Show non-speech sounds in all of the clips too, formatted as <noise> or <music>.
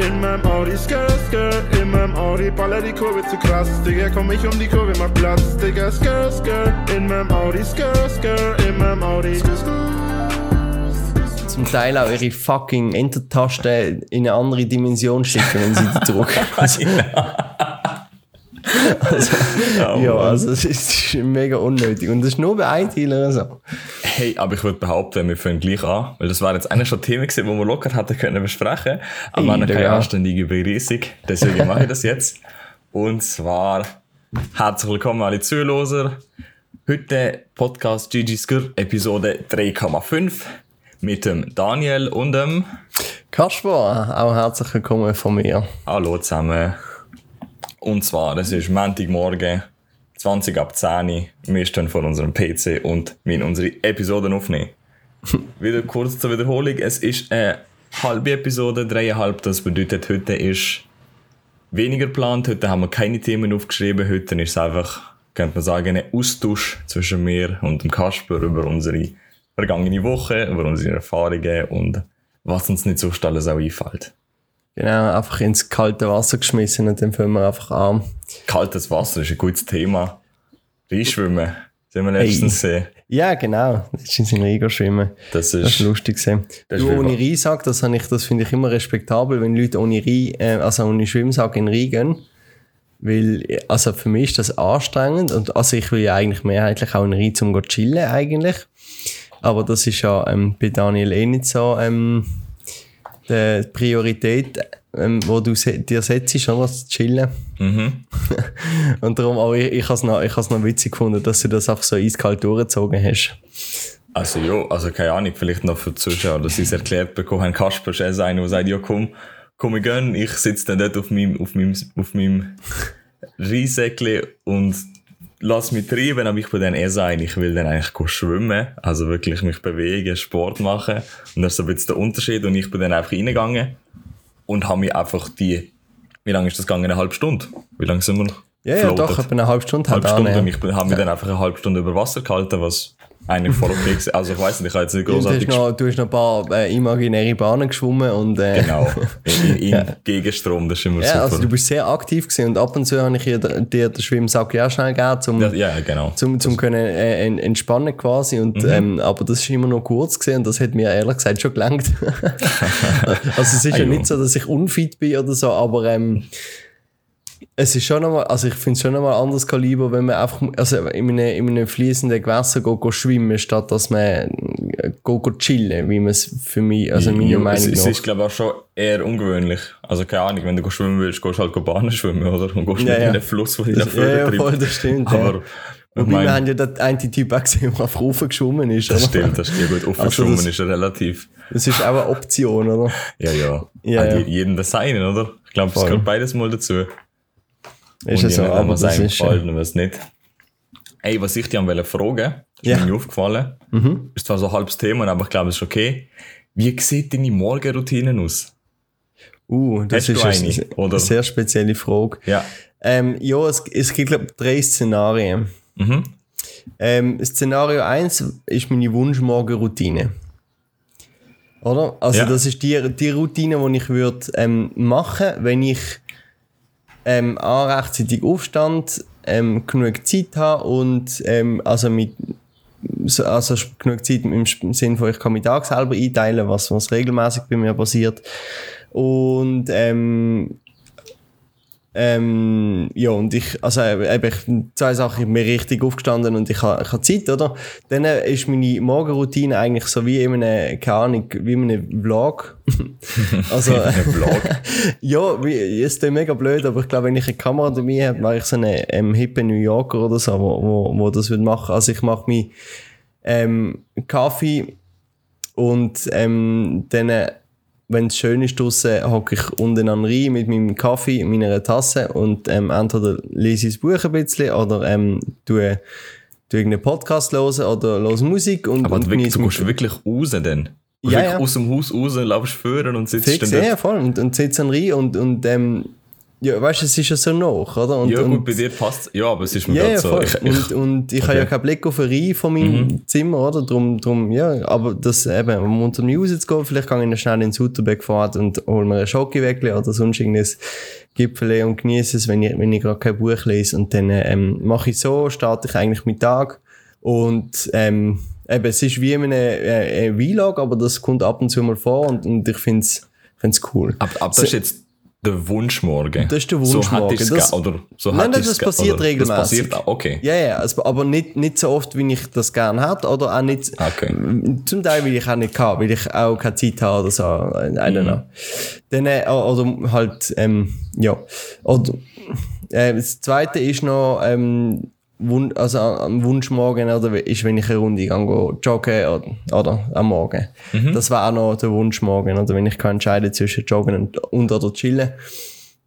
in meinem Audi, skr, skr, in meinem Audi, baller die Kurve zu krass, Digga, komm ich um die Kurve, mach Platz, Digga, skr, skr, in meinem Audi, skr, skr, in meinem Audi, skr, skr. Zum Teil auch ihre fucking Enter-Taste in eine andere Dimension schicken, wenn sie die drücken. <laughs> Also, also, Oh, ja, also es ist mega unnötig. Und das ist nur bei einem so. Hey, aber ich würde behaupten, wir fangen gleich an, weil das war jetzt eigentlich schon Themen gewesen, die wir locker hätten können besprechen. Aber noch keine anständige Begrüßung, deswegen mache ich das jetzt. Und zwar, herzlich willkommen alle Zuhörer. Heute Podcast Gigi Skur, Episode 3,5 mit dem Daniel und dem Kasper, auch herzlich willkommen von mir. Hallo zusammen. Und zwar, es ist Montagmorgen, 20 ab 10 Uhr. Wir stehen vor unserem PC und wir unsere Episoden aufnehmen. <laughs> Wieder kurz zur Wiederholung. Es ist eine halbe Episode, dreieinhalb. Das bedeutet, heute ist weniger geplant. Heute haben wir keine Themen aufgeschrieben. Heute ist es einfach, könnte man sagen, ein Austausch zwischen mir und dem Kasper über unsere vergangene Woche, über unsere Erfahrungen und was uns nicht so alles auch einfällt. Genau, einfach ins kalte Wasser geschmissen und dann fangen wir einfach an. Kaltes Wasser ist ein gutes Thema. Reinschwimmen. Das haben wir letztens gesehen. Ja, genau. Letztens in Riga schwimmen. Das Das ist ist, lustig gewesen. Das Du ist ohne Reinsack, das, ich, das finde ich immer respektabel, wenn Leute ohne, Rhein, äh, also ohne Schwimmsack in Rhein gehen. Weil, also für mich ist das anstrengend und also ich will ja eigentlich mehrheitlich auch in Rhein zum chillen eigentlich. Aber das ist ja ähm, bei Daniel eh nicht so ähm, die Priorität, ähm, wo du se dir setzt, oder? Das Chillen. Mhm. <laughs> Und darum, aber ich, ich habe es noch, ich noch witzig gefunden, dass du das einfach so eiskalt durchgezogen hast. Also ja, also keine Ahnung, vielleicht noch für die Zuschauer, dass sie es erklärt bekommen haben. Kasper ist eher so einer, der sagt, ja komm, komm ich gehen, ich sitze dann dort auf meinem, auf meinem, auf meinem Riesäckli und lass mich treiben, aber ich bin dann eher so einer, ich will dann eigentlich schwimmen, also wirklich mich bewegen, Sport machen. Und das ist so ein bisschen der Unterschied und ich bin dann einfach reingegangen und habe mich einfach die, wie lange ist das gegangen? Eine halbe Stunde? Wie lange sind wir noch? Ja, ja, doch, etwa eine halbe Stunde halbe halt Stunde an, und ja. ich habe mich dann einfach eine halbe Stunde über Wasser gehalten, was eigentlich voll okay war. Also ich weiß nicht, ich habe jetzt nicht Du hast, großartig noch, du hast noch ein paar äh, imaginäre Bahnen geschwommen und äh, Genau, <laughs> in, in, in Gegenstrom, das ist immer ja, super. also du bist sehr aktiv gewesen und ab und zu habe ich dir, dir den Schwimmsack ja schnell gegeben, zum, ja, ja, genau. zum, zum können äh, en- entspannen quasi und Mhm. ähm, aber das ist immer noch kurz gesehen und das hat mir ehrlich gesagt schon gelangt. <laughs> also es ist ja nicht so, dass ich unfit bin oder so, aber ähm, es ist schon nochmal, also ich finde es schon nochmal anderes Kaliber, wenn man einfach also in einem, in einem fließenden Gewässer go, go schwimmen, statt dass man äh, go, go chillen, wie man es für mich, also meiner Ja, Meinung es, es nach. ist, glaube ich, auch schon eher ungewöhnlich. Also, keine Ahnung, wenn du schwimmen willst, gehst du halt go Bahnen schwimmen, oder? Und gehst Ja, nicht ja. in den Fluss, der dich da ja, ja, voll, das stimmt. ja. Aber, ich Wobei, wir meine, haben ja den einen Typ auch gesehen, der auf Rufen geschwommen ist. das oder? stimmt, das stimmt. Gut, offen Also schwimmen das- ist ja relativ, Das ist auch eine Option, oder? ja, ja. Ja, ja. je- Jeden das Seinen, oder? Ich glaube, es gehört beides mal dazu. Ist ja so, aber das ist. gefällt Äh, und was nicht. Ey, was ich dir am wollte fragen, ist Ja. Mhm. mir aufgefallen, ist zwar so ein halbes Thema, aber ich glaube, es ist okay. Wie sieht deine Morgenroutine aus? uh, das Hast ist eine, eine, sehr spezielle Frage. Ja. Ähm, ja, es, es gibt, glaube ich, drei Szenarien. Mhm. Ähm, Szenario 1 ist meine Wunschmorgenroutine. Oder? Also, Ja. das ist die, die Routine, die ich würde ähm, machen, wenn ich ähm, A, rechtzeitig aufstand, ähm, genug Zeit habe und ähm, also mit so- also genug Zeit im Sinne von, ich kann meinen Tag selber einteilen, was, was regelmäßig bei mir passiert. Und ähm, ähm, ja, und ich, also eben, ich, zwei Sachen, ich bin richtig aufgestanden und ich habe ich ha Zeit, oder? Dann äh, ist meine Morgenroutine eigentlich so wie in einem, keine Ahnung, wie in einem Vlog. <laughs> also, Vlog. <laughs> ja, wie, ist das mega blöd, aber ich glaube, wenn ich eine Kamera dabei habe, wäre ich so ein ähm, hippe New Yorker oder so, wo, wo, wo das würde machen. Also ich mache mir ähm, Kaffee und ähm, dann, äh, wenn es schön ist draussen, hocke ich unten an Rhein mit meinem Kaffee, meiner Tasse und ähm, entweder lese ich das Buch ein bisschen oder ähm, tue, tue irgendeinen Podcast hören oder höre Musik und, Aber und du, wirklich, du gehst wirklich raus dann? Du Ja, ja. aus dem Haus raus, laufst führen und sitzt Fix, dann ja, dort. ja, voll. Und, und sitze dann rein und, und ähm, Ja, weißt du, es ist ja so noch, oder? Und, ja, gut, und, bei dir passt Ja, aber es ist mir Ja, ja, so. Ich, ich, und, und ich habe okay. ja keinen Blick auf eine Reihe von meinem Mhm. Zimmer, oder? Drum, drum, ja, aber das eben, um unter mir rauszugehen, vielleicht gehe ich noch schnell ins Sutterbeck fahren und hole mir ein Schokiweckli oder sonst irgendein Gipfel und genieße es, wenn ich, wenn ich gerade kein Buch lese. Und dann ähm, mache ich so, starte ich eigentlich meinen Tag und ähm, eben, es ist wie eine, äh, ein Vlog, aber das kommt ab und zu mal vor und, und ich finde es cool. aber, aber das ist jetzt der Wunschmorgen. Das ist der So Wunschmorgen. du Das- oder so Nein, nein, das passiert oder regelmäßig. Das passiert auch, okay. Ja, ja, also, aber nicht, nicht so oft, wie ich das gerne hätte, oder auch nicht, Okay. zum Teil, weil ich auch nicht kann, weil ich auch keine Zeit habe oder so, I don't know. Dann, äh, oder halt, ähm, ja. Oder, äh, das zweite ist noch, ähm, also am Wunschmorgen oder ist, wenn ich eine Runde gehe, joggen oder, oder am Morgen. Das war auch noch der Wunschmorgen, oder wenn ich kann entscheiden zwischen joggen und, und oder chillen.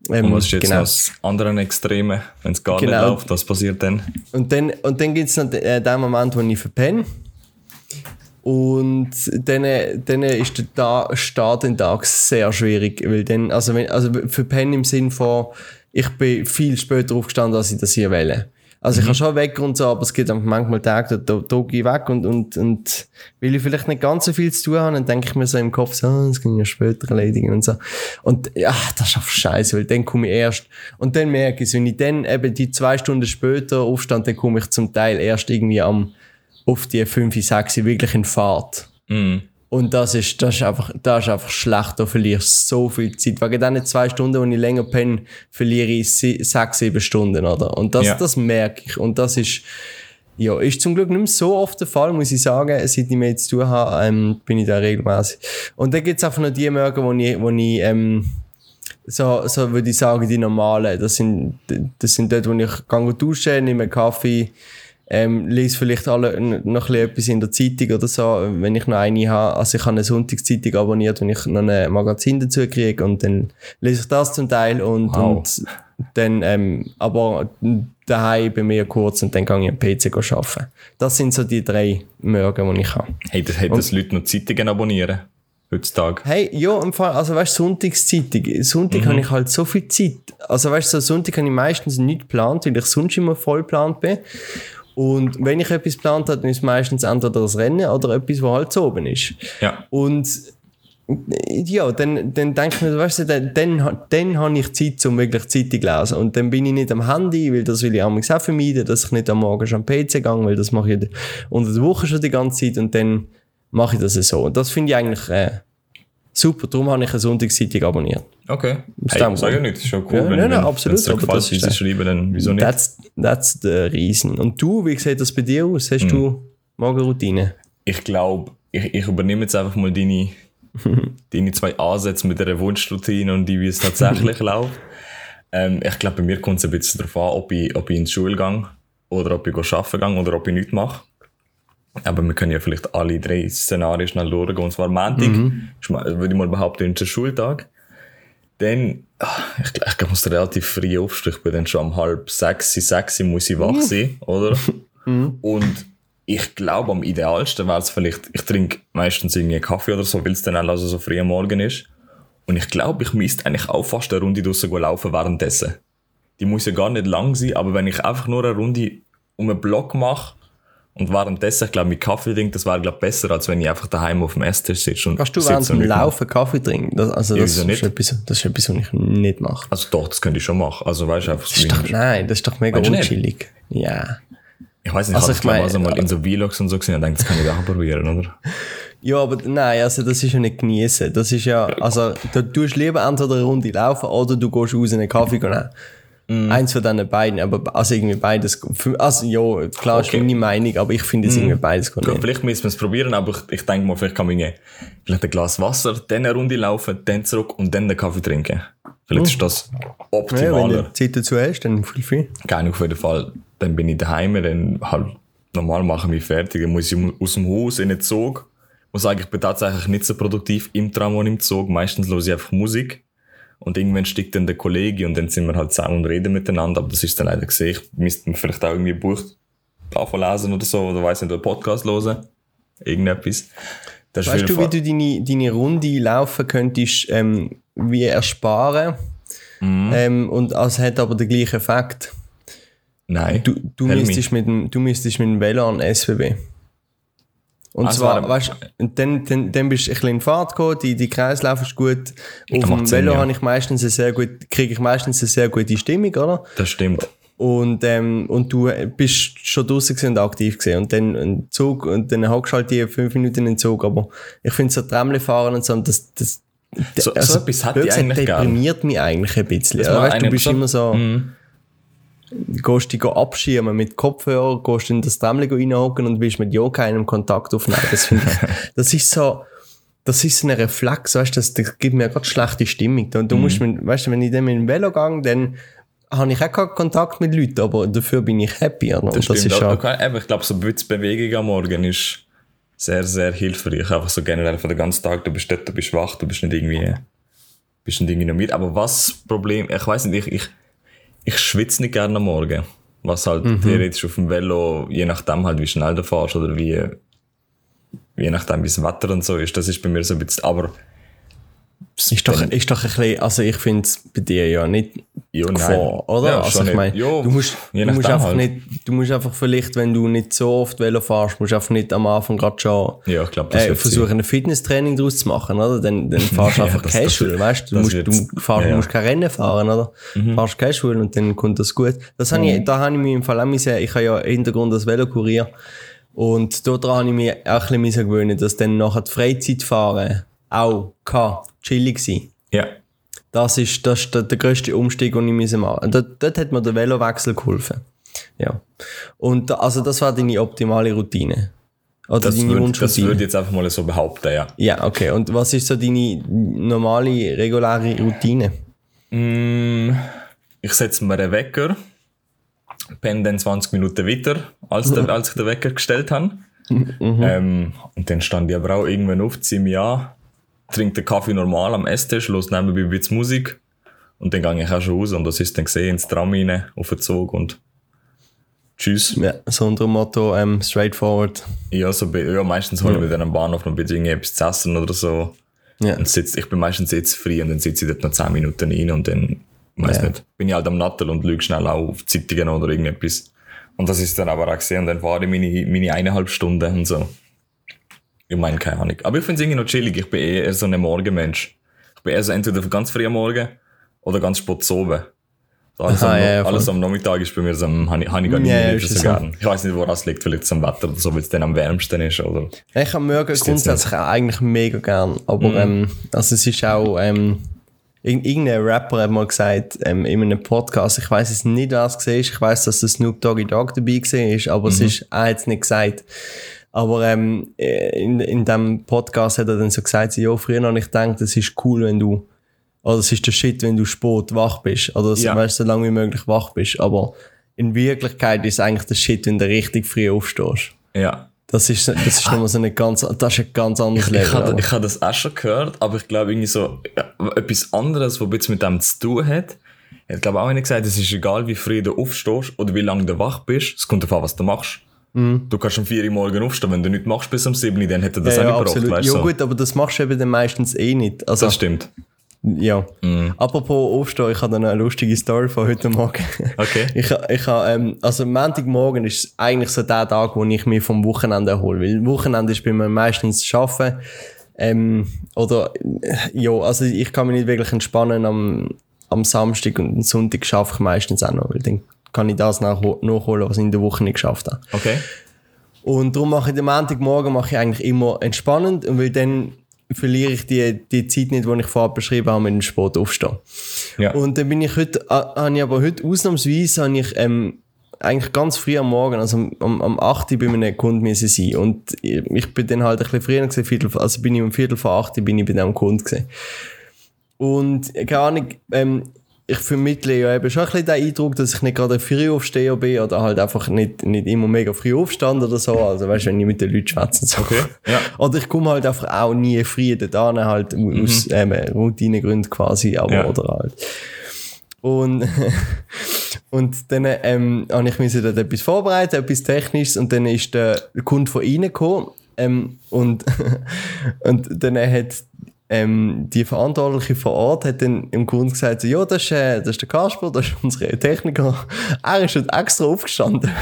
Ähm, Und was ist jetzt genau. noch das andere Extreme, wenn es gar Genau. nicht läuft? Was passiert dann? Und dann, und dann gibt es noch den, äh, den Moment, wo ich verpenne. Und dann, dann ist der Ta Start den Tag sehr schwierig, weil dann, also, wenn, also verpennen im Sinn von, ich bin viel später aufgestanden, als ich das hier wähle. Also ich kann schon weg und so, aber es gibt einfach manchmal Tage, da, da, da gehe ich weg und, und, und weil ich vielleicht nicht ganz so viel zu tun habe, dann denke ich mir so im Kopf, so, ah, das kann ich ja später erledigen und so. Und ja, das ist einfach scheiße, weil dann komme ich erst, und dann merke ich es, wenn ich dann eben die zwei Stunden später aufstand, dann komme ich zum Teil erst irgendwie am, auf die 5, 6 wirklich in Fahrt. Mhm. Und das ist, das ist einfach, das ist einfach schlecht, da verlierst du so viel Zeit. Wegen diesen zwei Stunden, wo ich länger penne, verliere ich sie- sechs, sieben Stunden, oder? Und das, Ja. das merke ich. Und das ist, ja, ist zum Glück nicht mehr so oft der Fall, muss ich sagen. Seit ich mit zu tun habe, ähm, bin ich da regelmäßig. Und dann gibt's einfach noch die Morgen, wo ich, wo ich, ähm, so, so würde ich sagen, die normalen. Das sind, das sind dort, wo ich gehe duschen, nehme Kaffee, ähm, lese vielleicht alle noch ein bisschen etwas in der Zeitung oder so, wenn ich noch eine habe. Also ich habe eine Sonntagszeitung abonniert, wenn ich noch ein Magazin dazu kriege und dann lese ich das zum Teil und, Wow. und dann, ähm, aber daheim bei mir kurz und dann gehe ich am PC go arbeiten. Das sind so die drei Morgen, die ich habe. Hey, das hätten das Leute noch Zeitungen abonnieren? Heutzutage. Hey, ja, im Fall, also weißt du, Sonntagszeitung. Sonntag habe ich halt so viel Zeit. Also weißt du, so Sonntag habe ich meistens nicht geplant, weil ich sonst immer voll geplant bin. Und wenn ich etwas geplant habe, dann ist es meistens entweder das Rennen oder etwas, was halt so oben ist. Ja. Und ja, dann, dann denke ich mir, weißt du, dann, dann, dann habe ich Zeit, um wirklich Zeitung zu lesen. Und dann bin ich nicht am Handy, weil das will ich auch auch vermeiden, dass ich nicht am Morgen schon am PC gehe, weil das mache ich unter der Woche schon die ganze Zeit und dann mache ich das so. Und das finde ich eigentlich äh, super. Darum habe ich eine Sonntagszeitung abonniert. Okay. Aus Hey, dem sag ja nicht, ist schon cool. Ja, wenn, nein, nein, wenn, absolut, dir aber gefällt, das wie ist sie schreiben, dann wieso nicht? That's, that's der Riesen. Und du, wie sieht das bei dir aus? Hast du Morgenroutine? ich glaube, ich, ich übernehme jetzt einfach mal deine, <laughs> deine zwei Ansätze mit der Wunschroutine und die, wie es tatsächlich <laughs> läuft. Ähm, ich glaube, bei mir kommt es ein bisschen darauf an, ob ich, ob ich in die Schule gehe oder ob ich arbeiten gehe oder ob ich nichts mache. Aber wir können ja vielleicht alle drei Szenarien schnell durchgehen. Und zwar Montag, mal- würde ich mal behaupten, ist der Schultag. Dann, ah, ich, glaub, ich muss relativ früh aufstehen. Ich bin dann schon um halb sechs, sechs muss ich wach sein, oder? <laughs> Und ich glaube, am idealsten wäre es vielleicht, ich trinke meistens irgendwie Kaffee oder so, weil es dann auch also so früh am Morgen ist. Und ich glaube, ich müsste eigentlich auch fast eine Runde draussen laufen währenddessen. Die muss ja gar nicht lang sein, aber wenn ich einfach nur eine Runde um einen Block mache und währenddessen, ich glaube, mit Kaffee trinke, das wäre, glaube besser, als wenn ich einfach daheim auf dem Esstisch sitze und Kannst du während dem nichts mache. Laufen Kaffee trinken? Das, also das, ist nicht? etwas, das ist etwas, was ich nicht mache. Also doch, das könnte ich schon machen. Also weißt du, einfach Das ist doch, nein, das ist doch mega unchillig. Ja. Ich weiß nicht, Also ich mein- also mal in so Vlogs und so gesehen und denke, das kann ich auch probieren, oder? Ja, aber nein, also das ist ja nicht genießen. Das ist ja, also du tust lieber entweder eine Runde laufen oder du gehst raus in einen Kaffee nehmen. Mhm. Eins von diesen beiden, aber also irgendwie beides. Also ja, klar ist Okay. Mhm. meine Meinung, aber ich finde es irgendwie beides gut. Vielleicht müssen wir es probieren, aber ich, ich denke mal, vielleicht kann man vielleicht ein Glas Wasser, dann eine Runde laufen, dann zurück und dann den Kaffee trinken. Vielleicht ist das Ja, wenn optimaler. du Zeit dazu hast, dann viel viel. Keine auf jeden Fall. Dann bin ich daheim, dann halt normal machen wir fertig, dann muss ich aus dem Haus in den Zug. Ich muss sagen, ich bin tatsächlich nicht so produktiv im Tram und im Zug. Meistens höre ich einfach Musik. Und irgendwann steigt dann der Kollege und dann sind wir halt zusammen und reden miteinander. Aber das ist dann leider gesehen. Ich müsste vielleicht auch irgendwie ein Buch davon lesen oder so, oder weiss nicht, einen Podcast hören. Irgendetwas. Das Weißt du, wie du deine, deine Runde laufen könntest, ähm, wie ersparen? Ähm, und es hat aber den gleichen Effekt. Nein. Du, du, müsstest mit dem, du müsstest mit dem Velo an den SWB. Und Also, zwar, weißt du, dann, dann, dann bist du ein bisschen in Fahrt gekommen, die, die Kreislauf ist gut. Auf dem Velo ja. habe ich meistens eine sehr gut, kriege ich meistens eine sehr gute Stimmung, oder? Das stimmt. Und, ähm, und du bist schon draußen und aktiv gewesen. Und dann ein Zug, und dann hockst halt die fünf Minuten in den Zug. Aber ich finde so Tramle fahren und so, das, das, So- so etwas blöd gesagt, eigentlich gern. deprimiert mich eigentlich ein bisschen. Ja, weißt, du bist so- immer so, Mhm. Gehst dich abschirmen mit Kopfhörer, gehst in das Tramle reinhocken und willst mit ja keinem Kontakt aufnehmen. Das ich, <laughs> das ist so, das ist so ein Reflex, weißt du, das, das gibt mir gerade schlechte Stimmung. Und du Mhm. musst mit, weißt du, wenn ich dann mit dem Velo gehe, dann habe ich auch keinen Kontakt mit Leuten, aber dafür bin ich happy. Oder? Das, das ist auch. okay, eben, ich glaube, so ein bisschen Bewegung am Morgen ist sehr, sehr hilfreich. Einfach so generell für den ganzen Tag. Du bist dort, du bist wach, du bist nicht irgendwie, bist nicht irgendwie noch mit. Aber was das Problem, ich weiß nicht, ich, ich, ich schwitze nicht gerne am Morgen. Was halt Mhm. theoretisch auf dem Velo, je nachdem halt, wie schnell du fährst oder wie, je nachdem, wie das Wetter und so ist, das ist bei mir so ein bisschen, aber ist doch, ist doch ein bisschen, also ich finde es bei dir ja nicht Ja. Gefahr, oder? Ja, also ich meine, Ja, du musst, du musst einfach halt. nicht, du musst einfach vielleicht, wenn du nicht so oft Velo fährst, musst du einfach nicht am Anfang gerade schon Ja, das äh, versuchen, ein Fitnesstraining daraus zu machen, oder? Dann, dann <laughs> fahrst du Ja, einfach das- casual, das- weißt du? Du musst, du fahrst, ja, ja. musst kein Rennen fahren, oder? Fahrst casual und dann kommt das gut. Das habe ich, da habe ich mich im Fall auch müssen, ich habe ja Hintergrund das Velokurier und dort habe ich mich auch ein bisschen gewöhnen, dass dann nachher die Freizeitfahren auch kann, chillig sein. Ja. Das ist, das ist der, der grösste Umstieg, den ich machen musste. Dort, dort hat mir der Velowechsel geholfen. Ja. Und also das war deine optimale Routine. Oder Das deine würde das Wunschroutine. würd ich jetzt einfach mal so behaupten, ja. ja, okay. Und was ist so deine normale, reguläre Routine? Mm, Ich setze mir einen Wecker, penne dann 20 Minuten weiter, als, der, <laughs> als ich den Wecker gestellt habe. Ähm, und dann stand ich aber auch irgendwann auf, ziehe mich an, trinke den Kaffee normal am Esstisch, los nebenbei ein bisschen Musik. Und dann gehe ich auch schon raus und das ist dann gesehen ins Tram rein, auf den Zug und tschüss. Ja, so unter Motto, ähm, straightforward. Ja, so, ja meistens hole ich mir dann am Bahnhof noch ein bisschen etwas zu essen oder so. Ja. Und sitz, ich bin meistens jetzt frei und dann sitze ich dort noch 10 Minuten rein und dann, weiß Ja. nicht, bin ich halt am Nattel und lüge schnell auch auf Zeitungen oder irgendetwas. Und das ist dann aber auch gesehen und dann fahre ich meine, meine eineinhalb Stunden und so. Ich meine, keine Ahnung. Aber ich finde es irgendwie noch chillig. Ich bin eher so ein Morgenmensch. Ich bin eher so entweder ganz früh am Morgen oder ganz spät zu oben. So alles, Aha, am, ja, alles am Nachmittag ist bei mir so, am- habe ich, habe ich gar nicht, Ja, nicht so gern. Ich weiß nicht, wo das liegt. Vielleicht am Wetter oder so, weil es dann am wärmsten ist, oder? Ich habe Morgen jetzt grundsätzlich eigentlich mega gern. Aber ähm, also es ist auch, ähm, irg- irgendein Rapper hat mal gesagt, ähm, in einem Podcast, ich weiß es nicht, wer es ist, ich weiß, dass der Snoop Doggy Dogg dabei ist, aber es ist, er hat es nicht gesagt. Aber ähm, äh, in, in dem Podcast hat er dann so gesagt, ja, früher habe ich gedacht, es ist cool, wenn du, oder es ist der Shit, wenn du spät wach bist, oder so, Ja. weißt, so lange wie möglich wach bist. Aber in Wirklichkeit ist eigentlich der Shit, wenn du richtig früh aufstehst. Ja. Das ist, das ist nochmal so eine ganz, das ist ein ganz anderes Ich Level. habe aber- ich das auch schon gehört, aber ich glaube irgendwie so etwas anderes, was bisschen mit dem zu tun hat. Hat glaube auch einer gesagt, es ist egal, wie früh du aufstehst oder wie lange du wach bist. Es kommt darauf an, was du machst. Du kannst um 4 Uhr morgen aufstehen. Wenn du nichts machst bis um 7 Uhr, dann hätte das ja, auch ja, nicht gebraucht. absolut. Weißt, Ja so. gut, aber das machst du eben dann meistens eh nicht. Also, Das stimmt. ja. Apropos Aufstehen, ich habe dann eine lustige Story von heute Morgen. Okay. <laughs> Ich, ich ha, ähm, also Montagmorgen ist eigentlich so der Tag, wo ich mich vom Wochenende erhole. Weil Wochenende ist bei mir meistens Arbeiten. Ähm, oder, äh, ja, also ich kann mich nicht wirklich entspannen am, am Samstag und am Sonntag schaffe ich meistens auch noch, weil dann kann ich das nachho- nachholen, was ich in der Woche nicht geschafft habe. Okay. Und darum mache ich den Montagmorgen mache ich eigentlich immer entspannend und weil dann verliere ich die, die Zeit nicht, die ich vorher beschrieben habe, mit dem Sport aufstehen. Ja. Und dann bin ich heute, habe ich aber heute ausnahmsweise, habe ich, ähm, eigentlich ganz früh am Morgen, also am, am, am 8. Uhr bei meinem Kunden müssen sein. Und ich, bin dann halt ein bisschen früher gewesen, Viertel, also bin ich um Viertel vor 8 Uhr bin ich bei dem Kunden gewesen. Und keine Ahnung, ähm, ich vermittle ja eben schon ein bisschen den Eindruck, dass ich nicht gerade ein Frühaufsteher bin oder halt einfach nicht, nicht immer mega früh aufstand oder so. Also weißt du, wenn ich mit den Leuten schwätze und so. Okay, ja. <laughs> Oder ich komme halt einfach auch nie früh da halt aus ähm, Routinegründen quasi, aber Ja. oder halt. Und, <laughs> und dann ähm, habe ich mir dort etwas vorbereitet, etwas Technisches, und dann ist der Kunde von ihnen gekommen. Ähm, und, <laughs> und dann hat ähm, die Verantwortliche vor Ort hat dann im Grunde gesagt, so, ja, das ist, äh, das ist der Kasper, das ist unser Techniker. Er ist heute extra aufgestanden. <laughs>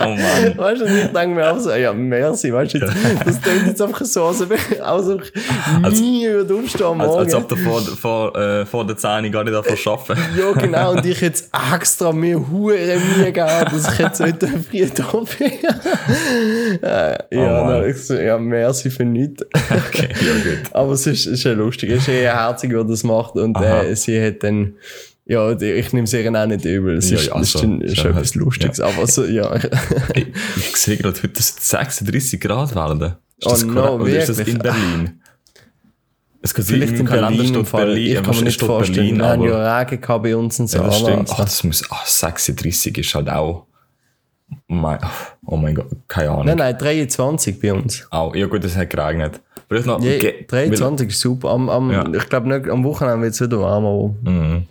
Oh Mann. Weißt du, und ich denke mir auch so, ja, merci, weißt du, das klingt jetzt einfach so, als ob ich, als nie würde aufstehen am Als, Morgen. als ob du vor, vor, äh, vor der 10 gar nicht davon arbeiten ja, genau, und ich jetzt extra mir hure Mühe gegeben, dass ich jetzt heute früh da bin. <laughs> äh, ja, Oh nein, ich so, ja, merci für nichts. Okay, <laughs> ja gut. Aber es ist, ist ja lustig, es ist eher herzig, wer das macht, und äh, sie hat dann, ja, ich nehme es ihr auch nicht übel, es Ja, ist, ja, das ist, also, dann- ist schon etwas Lustiges, aber so, ja. <laughs> Ich, ich sehe gerade, heute ist es 36 Grad werden. Ist Oh das no? Oder ist das wirklich? in Berlin? Es kann Vielleicht in Berlin im Fall. Berlin, ich ja, kann mir nicht steht vorstellen. Berlin, Wir aber, ja Regen gehabt bei uns und so. ja, das stimmt. Ach, das muss, ach, 36 ist halt auch, mein, oh mein Gott, keine Ahnung. Nein, nein, 23 bei uns. Auch, ja gut, es hat geregnet. Vielleicht noch, Ja, ge- 23 ist super. Am, am, Ja. Ich glaube, nicht am Wochenende wird es wieder warm, aber Mhm.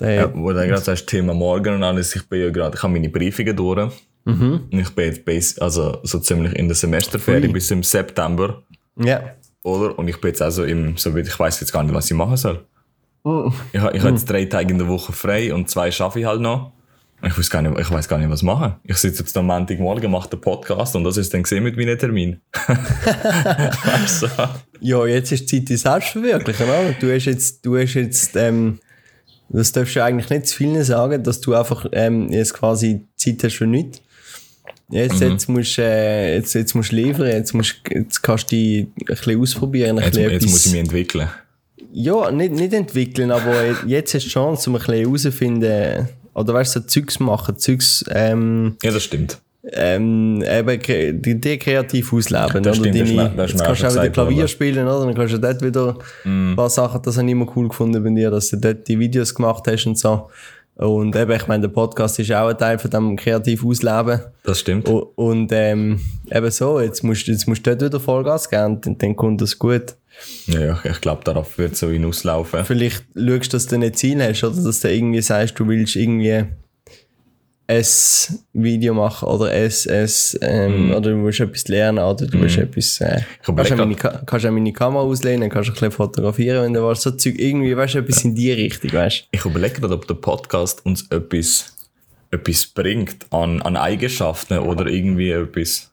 der, Ja, wo du gerade sagst, Thema Morgen und alles, ich bin ja gerade, ich habe meine Briefungen durch. Mhm. Und ich bin jetzt also so ziemlich in der Semesterferie Ui. bis im September, ja. oder? Und ich bin jetzt also im, so wie ich weiß jetzt gar nicht, was ich machen soll. Oh. Ich, ich habe jetzt drei Tage in der Woche frei und zwei schaffe ich halt noch. Ich weiß gar nicht, ich weiß gar nicht, was machen. Ich sitze jetzt am Montagmorgen, mache den Podcast und das ist dann gesehen mit meinem Termin. du? <laughs> ja, jetzt ist die Zeit die Selbstverwirklichen, oder? Du hast jetzt, du hast jetzt, ähm, das darfst du eigentlich nicht zu vielen sagen, dass du einfach ähm, jetzt quasi Zeit hast für nichts. Jetzt, Mhm. jetzt musst du äh, jetzt, jetzt musst du liefern, jetzt, musst, jetzt kannst du dich ein bisschen ausprobieren. Ein Jetzt, bisschen jetzt muss ich mich entwickeln. Ja, nicht, nicht entwickeln, aber jetzt hast du die Chance, um ein bisschen herauszufinden, oder weißt du, so Zeugs machen, Zeugs, ähm, Ja, das stimmt. ähm, eben die, die kreativ ausleben. Das oder stimmt, deine, das jetzt kannst du auch wieder Klavier worden. spielen, oder? Dann kannst du dort wieder Mm. ein paar Sachen, das habe ich immer cool gefunden bei dir, dass du dort die Videos gemacht hast und so. Und eben, ich meine, der Podcast ist auch ein Teil von dem kreativ Ausleben. Das stimmt. U- Und ähm, eben so, jetzt musst, du- jetzt musst du dort wieder Vollgas geben und dann, dann kommt das gut. Ja, ich glaube, darauf wird es so hinauslaufen. Vielleicht schaust du, dass du ein Ziel hast, oder dass du irgendwie sagst, du willst irgendwie ein Video machen oder ein, ein, ähm, oder du willst etwas lernen oder du willst etwas, äh, kannst, auch meine, Ka- kannst auch meine Kamera auslehnen, kannst ein bisschen fotografieren, wenn du willst, so Zeug, irgendwie, weißt du, etwas in die Richtung, weißt Ich überlege gerade, ob der Podcast uns etwas, etwas bringt an, an Eigenschaften oder irgendwie etwas.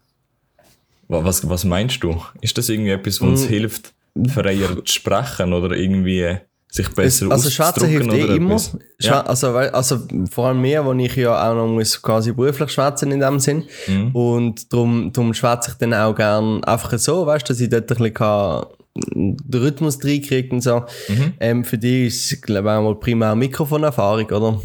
Wa- Was, was meinst du? Ist das irgendwie etwas, was Mm. uns hilft, freier zu sprechen oder irgendwie sich besser Also Schwätzen hilft eh immer. Ja. also, also vor allem mehr, wo ich ja auch noch muss quasi beruflich schwätzen in dem Sinn. Mhm. Und darum, darum schwätze ich dann auch gern einfach so, weißt dass ich dort ein bisschen kann, den Rhythmus reinkriege und so. Mhm. Ähm, für die ist, glaube ich, auch mal primär Mikrofonerfahrung, oder?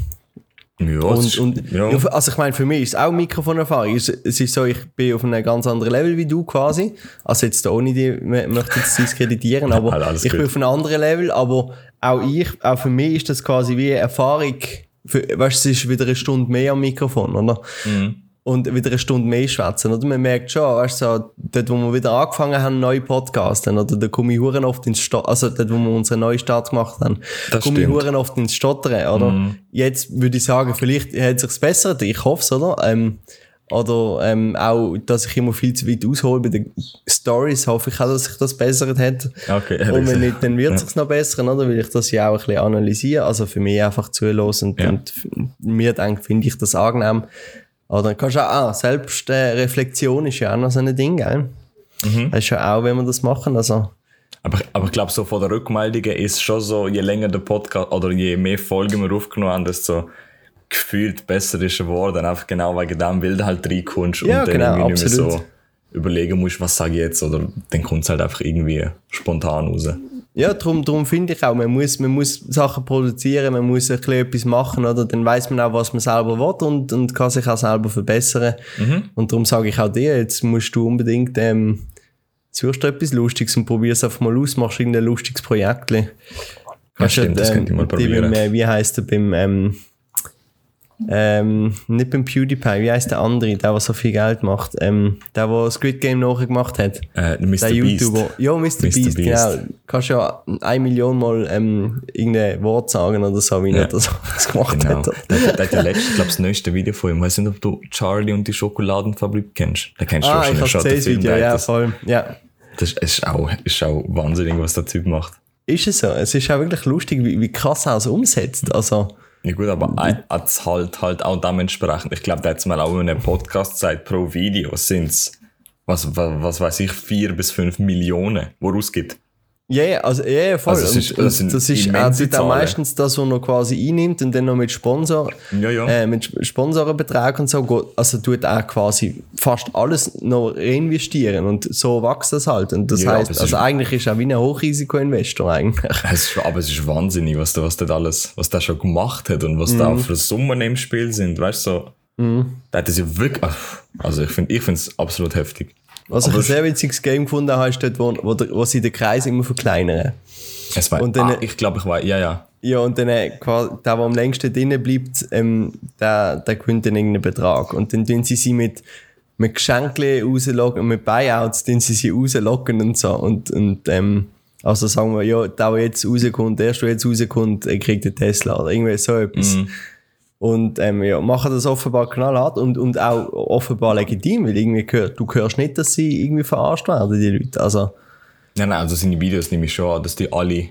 Ja, Und, ist- und ja. also ich meine, für mich ist es auch Mikrofonerfahrung. Es, es ist so, ich bin auf einem ganz anderen Level wie du quasi. Also jetzt da ohne die, mö- möchte jetzt diskreditieren, <laughs> aber Ja, ich bin gut. auf einem anderen Level, aber auch ich, auch für mich ist das quasi wie eine Erfahrung, für, weißt du, es ist wieder eine Stunde mehr am Mikrofon, oder? Mhm. Und wieder eine Stunde mehr schwätzen, oder? Man merkt schon, weißt du, so, dort, wo wir wieder angefangen haben, neue Podcasts, oder? Da komme ich huren oft ins Stottern, also dort, wo wir unseren neuen Start gemacht haben, Das komme ich huren oft ins Stottern, oder? Jetzt würde ich sagen, vielleicht hat sich's bessert, ich hoffe es, oder? Ähm, oder ähm, auch, dass ich immer viel zu weit aushole bei den Stories, hoffe ich auch, dass sich das bessert hat. Okay, Und wenn nicht, dann wird es sich noch bessern, oder? Weil ich das ja auch ein bisschen analysiere. Also für mich einfach zuhören und, Ja. und mir denkt, finde ich das angenehm. Aber dann kannst du auch, ah, Selbstreflexion äh, Reflexion ist ja auch noch so ein Ding, gell? Mhm. Das ist ja auch, wenn wir das machen, also. Aber, aber ich glaube, so von der Rückmeldungen ist schon so, je länger der Podcast oder je mehr Folgen wir aufgenommen haben, desto gefühlt besser ist geworden. Einfach genau wegen dem, weil du halt reinkommst Ja, und dann genau, irgendwie nicht mehr so überlegen musst, was sage ich jetzt, oder dann kommt es halt einfach irgendwie spontan raus. Ja, darum, darum finde ich auch, man muss, man muss Sachen produzieren, man muss ein bisschen etwas machen, oder? Dann weiß man auch, was man selber will und, und kann sich auch selber verbessern. Und darum sage ich auch dir, jetzt musst du unbedingt, ähm, suchst du etwas Lustiges und probierst einfach mal aus, machst irgendein lustiges Projekt. Ja, stimmt, das könnte ich mal probieren. Beim, äh, wie heisst der beim, ähm, ähm, nicht beim PewDiePie, wie heisst der andere, der, der so viel Geld macht, ähm, der, der Squid Game nachgemacht hat. Äh, Mr. Der Beast. YouTuber. Ja, Mr. Mr. Beast, Beast. genau. Kannst ja eine Million Mal ähm, irgendein Wort sagen oder so, wie Ja. er das, das gemacht Genau. hat. Der, der, der hat ja letztes, glaube das neueste Video von ihm. Weiß nicht, ob du Charlie und die Schokoladenfabrik kennst. Da kennst du Ah, ich wahrscheinlich schon das Video, der ja, das- voll. Ja. Das ist, ist, auch, ist auch wahnsinnig, was der Typ macht. Ist es so? Es ist auch wirklich lustig, wie, wie krass er es umsetzt. Also, Ja gut, aber als halt, halt auch dementsprechend, ich glaube, der hat mal auch in einem Podcast gesagt, pro Video sind's was, was, was weiß ich, vier bis fünf Millionen, wo rausgibt. Ja, yeah, also, ja, yeah, voll. Also ist- das sind und das ist auch, auch Zahlen. meistens das, was er quasi einnimmt und dann noch mit Sponsor, Ja, ja. Äh, mit Sponsorenbetrag und so, geht- also tut er quasi fast alles noch reinvestieren und so wächst das halt. Und das Ja, heißt, also ist- eigentlich ist er wie ein Hochrisikoinvestor eigentlich. <laughs> Es ist, aber es ist wahnsinnig, was der, was der alles, was der schon gemacht hat und was da Mhm. für Summen im Spiel sind, weißt du, so. Hat das ja wirklich, also ich finde, ich finde es absolut heftig. Was ich Aber ein es- sehr witziges Game gefunden habe, ist dort, wo, wo, wo sie den Kreis immer verkleinern. Es war, Und dann- ah, ich glaube, ich war, ja, ja. Ja, und dann äh, der, der am längsten drinnen bleibt, ähm, der, der gewinnt dann irgendeinen Betrag. Und dann tun sie sie mit, mit Geschenken rauslocken, mit Buyouts tun sie sie rauslocken und so. Und, und ähm, also sagen wir, ja, der, der jetzt rauskommt, der, der jetzt rauskommt, er kriegt einen Tesla oder irgendwie so etwas. Und ähm, ja, machen das offenbar knallhart und, und auch offenbar legitim, weil irgendwie gehört, du hörst nicht, dass sie irgendwie verarscht werden, die Leute. Also, Nein, nein, also seine Videos nehme ich schon an, dass die alle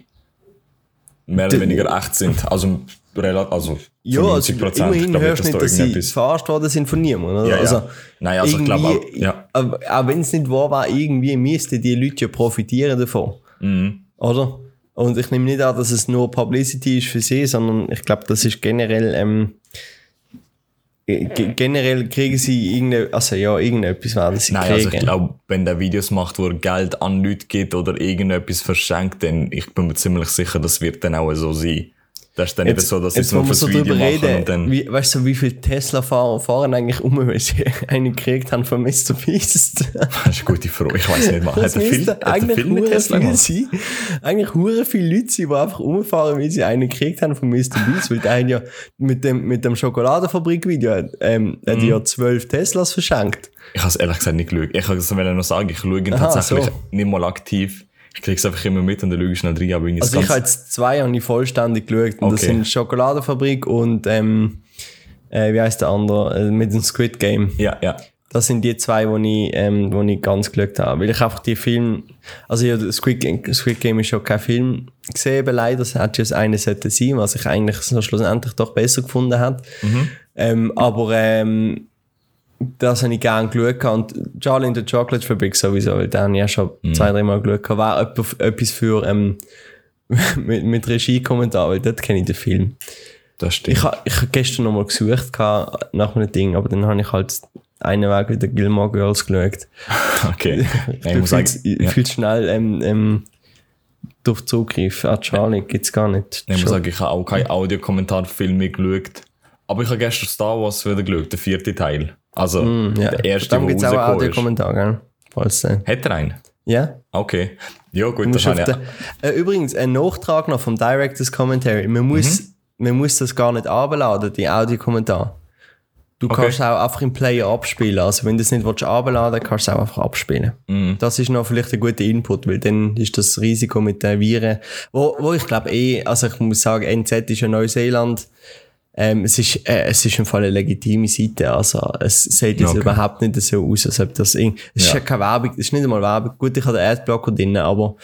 mehr oder Die- weniger echt sind. Also, relativ, also, Ja, also 90 Prozent. immerhin hörst du nicht, dass sie verarscht worden sind von niemandem. Ja, ja. Also, Nein, also ich glaube auch- ja. aber- Auch wenn es nicht wahr war, irgendwie müssten die Leute ja profitieren davon. Mhm. Oder? Und ich nehme nicht an, dass es nur Publicity ist für sie, sondern ich glaube, das ist generell, ähm, ge- generell kriegen sie irgende, also ja, irgendetwas werden sie Nein, kriegen. also ich glaube, wenn der Videos macht, wo er Geld an Leute gibt oder irgendetwas verschenkt, dann ich bin mir ziemlich sicher, das wird dann auch so sein. Das ist dann nicht so, dass sie es jetzt, nur fürs so Video reden, und dann... wie, weißt du, wie viele Tesla-Fahrer fahren eigentlich um, <laughs> weil sie einen gekriegt haben von Mr. Beast? <laughs> Das ist eine gute Frage, ich weiß nicht mal. Hat er viel, hat eigentlich viel Tesla viel sein. Eigentlich hure viele Leute sind, die einfach rumfahren, weil sie einen gekriegt haben von Mr. Beast, weil der hat ja mit dem, mit dem Schokoladenfabrik-Video, ähm, hat Mhm. ja zwölf Teslas verschenkt. Ich habe es ehrlich gesagt nicht geschaut. Ich wollte es noch sagen, ich schaue ihn Aha, tatsächlich so. nicht mal aktiv. Ich kriege es einfach immer mit und dann schaue ich schnell rein, aber irgendwie Also ich das habe jetzt zwei habe ich vollständig geschaut. Und das Okay. sind Schokoladenfabrik und, ähm, äh, wie heißt der andere, äh, mit dem Squid Game. Ja, ja. Das sind die zwei, wo ich, ähm, wo ich ganz geschaut habe. Weil ich einfach die Film, also ja, Squid Game, Squid Game ist schon kein Film gesehen, eben leider. Es hätte das eine sollte sein, was ich eigentlich so schlussendlich doch besser gefunden habe. Ähm, aber, ähm, das habe ich gerne geschaut. Und Charlie in the Chocolate Fabrik sowieso, weil den habe ich ja schon zwei, drei Mal geschaut. War etwa- etwas für, ähm, <laughs> mit, mit Regie-Kommentar, weil dort kenne ich den Film. Das stimmt. Ich habe ich hab gestern noch mal gesucht gehabt nach einem Ding, aber dann habe ich halt einen Weg wieder Gilmore Girls geschaut. <laughs> okay. Ich Ich muss viel, sagen, ja. viel schnell ähm, ähm, durch Zugriff. Ah, Charlie gibt's gar nicht. Ich muss sagen, ich habe auch keinen Audiokommentarfilm mehr geschaut. Aber ich habe gestern Star Wars wieder geschaut, der vierte Teil. Also, Mm, ja. der erste, Dann der gibt's auch einen ist. Audiokommentar, gell? Falls, äh, Hat er einen? ja? Okay. Ja, gut, das habe ich... der, äh, übrigens, ein Nachtrag noch vom Director's Commentary. Man muss, Mhm. man muss das gar nicht abladen, die Audiokommentar. Du Okay. kannst auch einfach im Player abspielen. Also wenn du es nicht willst, abladen kannst du es auch einfach abspielen. Mhm. Das ist noch vielleicht ein guter Input, weil dann ist das Risiko mit den Viren, wo, wo ich glaube eh, also ich muss sagen, NZ ist ja Neuseeland, ähm, es ist, äh, es ist im Fall eine legitime Seite, also es sieht jetzt Okay. überhaupt nicht so aus, als ob das irgendwie, es ist Ja. ja keine Werbung, es ist nicht einmal Werbung, gut, ich habe den Adblocker drin, aber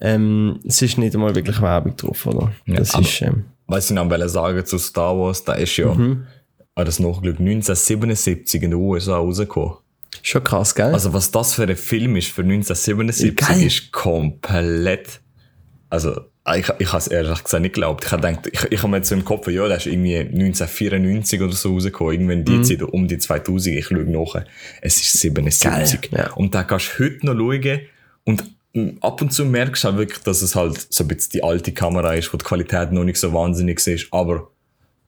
ähm, es ist nicht einmal wirklich Werbung drauf, oder? Ja, das ist, ähm, Was ich noch wollte sagen zu Star Wars, da ist ja... Mhm. Ah, das nachgeschaut, 1977 in den USA rausgekommen. schon krass, gell? Also was das für ein Film ist für 1977 Geil. ist komplett. Also ich, ich habe es ehrlich gesagt nicht geglaubt. Ich habe gedacht, ich, ich habe mir jetzt so im Kopf, ja, das ist irgendwie 1994 oder so rausgekommen, irgendwann die Zeit um die 2000. Ich schaue nach. Es ist 77. Geil, ja. Und da kannst du heute noch schauen und mm, ab und zu merkst du auch wirklich, dass es halt so ein bisschen die alte Kamera ist, wo die Qualität noch nicht so wahnsinnig ist, aber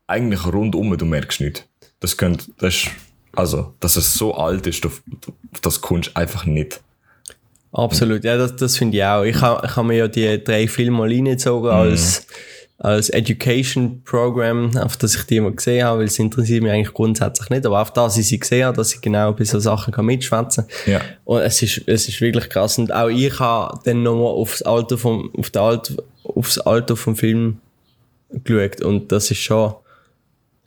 eigentlich rundum, du merkst nicht. Das könnte, das ist, also, dass es so alt ist, du- das kannst du einfach nicht. Absolut, ja, das, das finde ich auch. Ich habe ich hab mir ja die drei Filme mal reingezogen als, als Education Program, auf das ich die mal gesehen habe, weil es interessiert mich eigentlich grundsätzlich nicht, aber auf das ich sie gesehen habe, dass ich genau bei so Sachen kann mitschwätzen Ja. Und es ist, es ist wirklich krass. Und auch ich habe dann nochmal aufs Alter vom, auf der Alt, aufs Alter vom Film geschaut und das ist schon,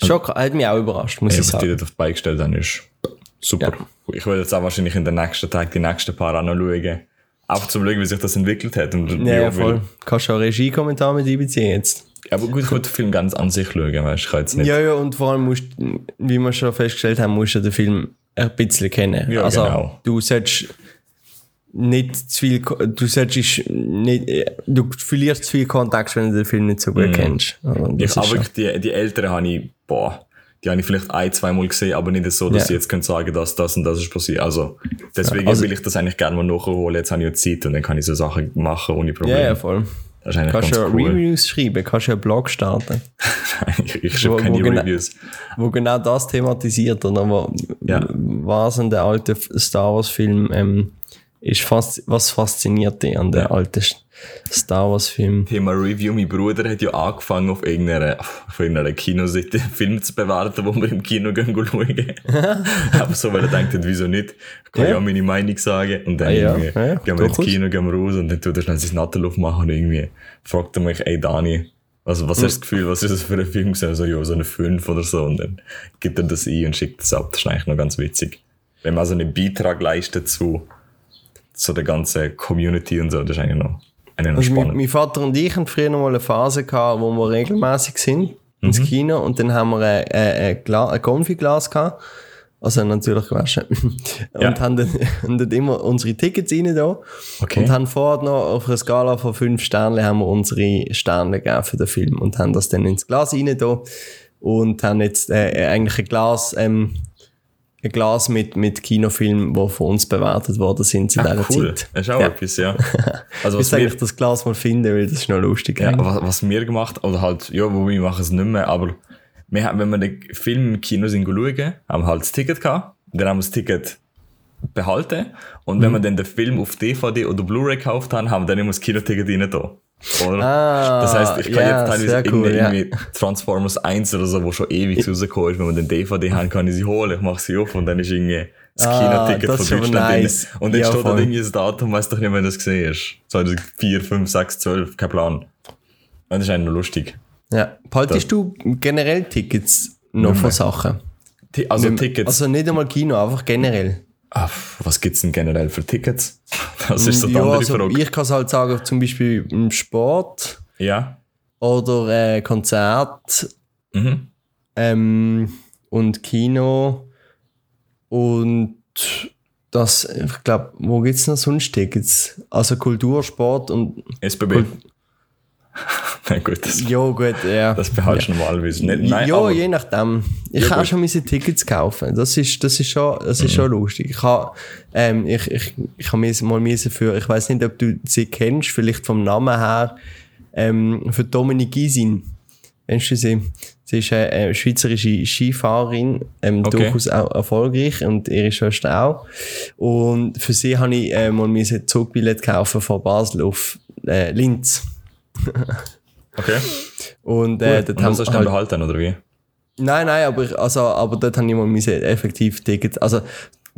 schon, hat mich auch überrascht, muss Ja, ich was die sagen. dort auf die Beine gestellt haben, ist super. Ich will jetzt auch wahrscheinlich in den nächsten Tagen die nächsten paar auch noch schauen. Auch zum schauen, wie sich das entwickelt hat. Und Ja, ja, voll. Kannst du auch Regiekommentar mit einbeziehen jetzt. Aber gut, ich will den Film ganz an sich schauen, weißt du, ich jetzt nicht. Ja, ja, und vor allem musst, wie wir schon festgestellt haben, musst du den Film ein bisschen kennen. Ja, also, genau. du solltest nicht zu viel, du solltest nicht, du verlierst zu viel Kontext, wenn du den Film nicht so gut kennst. Also, Ich, aber schon- wirklich, die, die Älteren habe ich, boah, die habe ich vielleicht ein, zwei Mal gesehen, aber nicht so, dass Ja. ich jetzt könnte sagen, dass das und das ist passiert. Also, deswegen also- will ich das eigentlich gerne mal nachholen. Jetzt habe ich ja Zeit und dann kann ich so Sachen machen ohne ja, Probleme. ja, voll. Das ist eigentlich Kannst ganz du ja cool. Reviews schreiben, kannst du ja einen Blog starten, ich <laughs> ich schreibe Wo- keine wo genau- Reviews. wo genau das thematisiert, oder? Wo, Ja. Was an der alten Star Wars Film, ähm, ist fast, was fasziniert dich an der Ja. alten Star Wars Film? Thema Review. Mein Bruder hat ja angefangen, auf irgendeiner, auf irgendeiner Kinoseite Filme zu bewerten, wo wir im Kino gehen schauen. <laughs> Aber so, weil er denkt, wieso nicht? Ich kann Ja. ja, meine Meinung sagen. Und dann Ah, ja. irgendwie Ja, gehen wir ins. Kino, gehen wir raus und dann tut er schnell sein Natterluft machen und irgendwie fragt er mich, ey Dani, also, was hast du das Gefühl, was ist das für ein Film? So, ja, so eine 5 oder so. Und dann gibt er das ein und schickt das ab. Das ist eigentlich noch ganz witzig. Wenn man also einen Beitrag leistet zu, zu der ganzen Community und so, das ist eigentlich noch, noch Also mein, spannend. mein Vater und ich hatten früher noch mal eine Phase gehabt, wo wir regelmäßig sind ins Mhm. Kino und dann haben wir ein, ein, ein, ein Konfiglas gehabt. Also natürlich gewaschen. <laughs> Und Ja. haben dann, <laughs> haben dann immer unsere Tickets rein da. Okay. Und haben vorher noch auf einer Skala von fünf Sternen haben wir unsere Sterne gegeben für den Film und haben das dann ins Glas rein da. Und haben jetzt äh, eigentlich ein Glas, ähm, ein Glas mit, mit Kinofilmen, die von uns bewertet worden sind zu Ah, dieser cool. Zeit. Das ist auch Ja. etwas, ja. <laughs> Also Ich was muss wir, das Glas mal finden, weil das ist noch lustig. ja, was, was wir gemacht oder halt, ja, wo wir machen es nicht mehr, aber wir haben, wenn wir den Film im Kino sind schauen, haben wir halt das Ticket gehabt, dann haben wir das Ticket behalten und Mhm. wenn wir dann den Film auf DVD oder Blu-ray gekauft haben, haben wir dann immer das Kinoticket rein da. Oder? Ah, das heißt, ich kann ja, jetzt teilweise cool, irgendwie, ja. Transformers 1 oder so, wo schon ewig rausgekommen ist, wenn wir den DVD haben, kann ich sie holen, ich mache sie auf und dann ist irgendwie das Ah, Kinoticket von Deutschland drin. nice. Und dann Ja, steht da irgendwie das Datum, weißt doch nicht, wenn du das gesehen hast. 2004, 5, 6, 12, kein Plan. Das ist eigentlich lustig. Ja. Behaltest du generell Tickets noch von. Sachen? Also Tickets. Also nicht einmal Kino, einfach generell. Ah, was gibt's denn generell für Tickets? Das ist so ja, andere also Frage. ich kann es halt sagen, zum Beispiel im Sport Ja. oder äh, Konzert Mhm. ähm, und Kino und das, ich glaube, wo gibt's noch sonst Tickets? Also Kultur, Sport und SBB. <laughs> Na gut, das, ja gut, ja. das behaltest du normalerweise nicht. Nein, ja, aber, je nachdem. Ich Ja, kann gut. schon meine Tickets kaufen. Das ist, das ist schon, das ist schon lustig. Ich habe, ähm, ich, ich, ich mir mal müssen für, ich weiß nicht, ob du sie kennst, vielleicht vom Namen her, ähm, für Dominik Gysin. Kennst du sie? Sie ist eine, eine schweizerische Skifahrerin, ähm, Okay. durchaus auch erfolgreich und ihre Schwester auch. Und für sie habe ich äh, mal müssen Zugbillett kaufen von Basel auf äh, Linz. <laughs> okay. Und, äh, dort Und haben hast du dann halt- behalten, oder wie? Nein, nein, aber, ich- also, aber dort habe ich mal müssen effektiv Tickets. Also,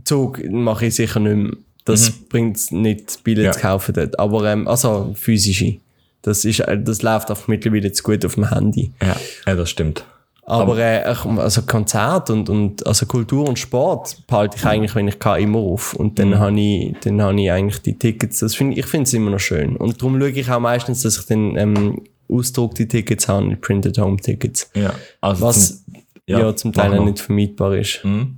Zug mache ich sicher nicht mehr. Das bringt nicht, Billett Mhm. Ja. zu kaufen dort. Aber, ähm, also, physische. Das ist, äh, das läuft auch mittlerweile zu gut auf dem Handy. Ja, ja das stimmt. Aber, äh, ich- also Konzert und, und, also Kultur und Sport behalte ich eigentlich, wenn ich kann, immer auf. Und Mhm. dann habe ich, dann habe ich eigentlich die Tickets. Das find, ich finde es immer noch schön. Und darum schaue ich auch meistens, dass ich dann, ähm, ausgedruckte Tickets habe, Printed Home Tickets. Ja. Also Was, zum, ja, zum Teil auch nicht vermeidbar ist. Mhm.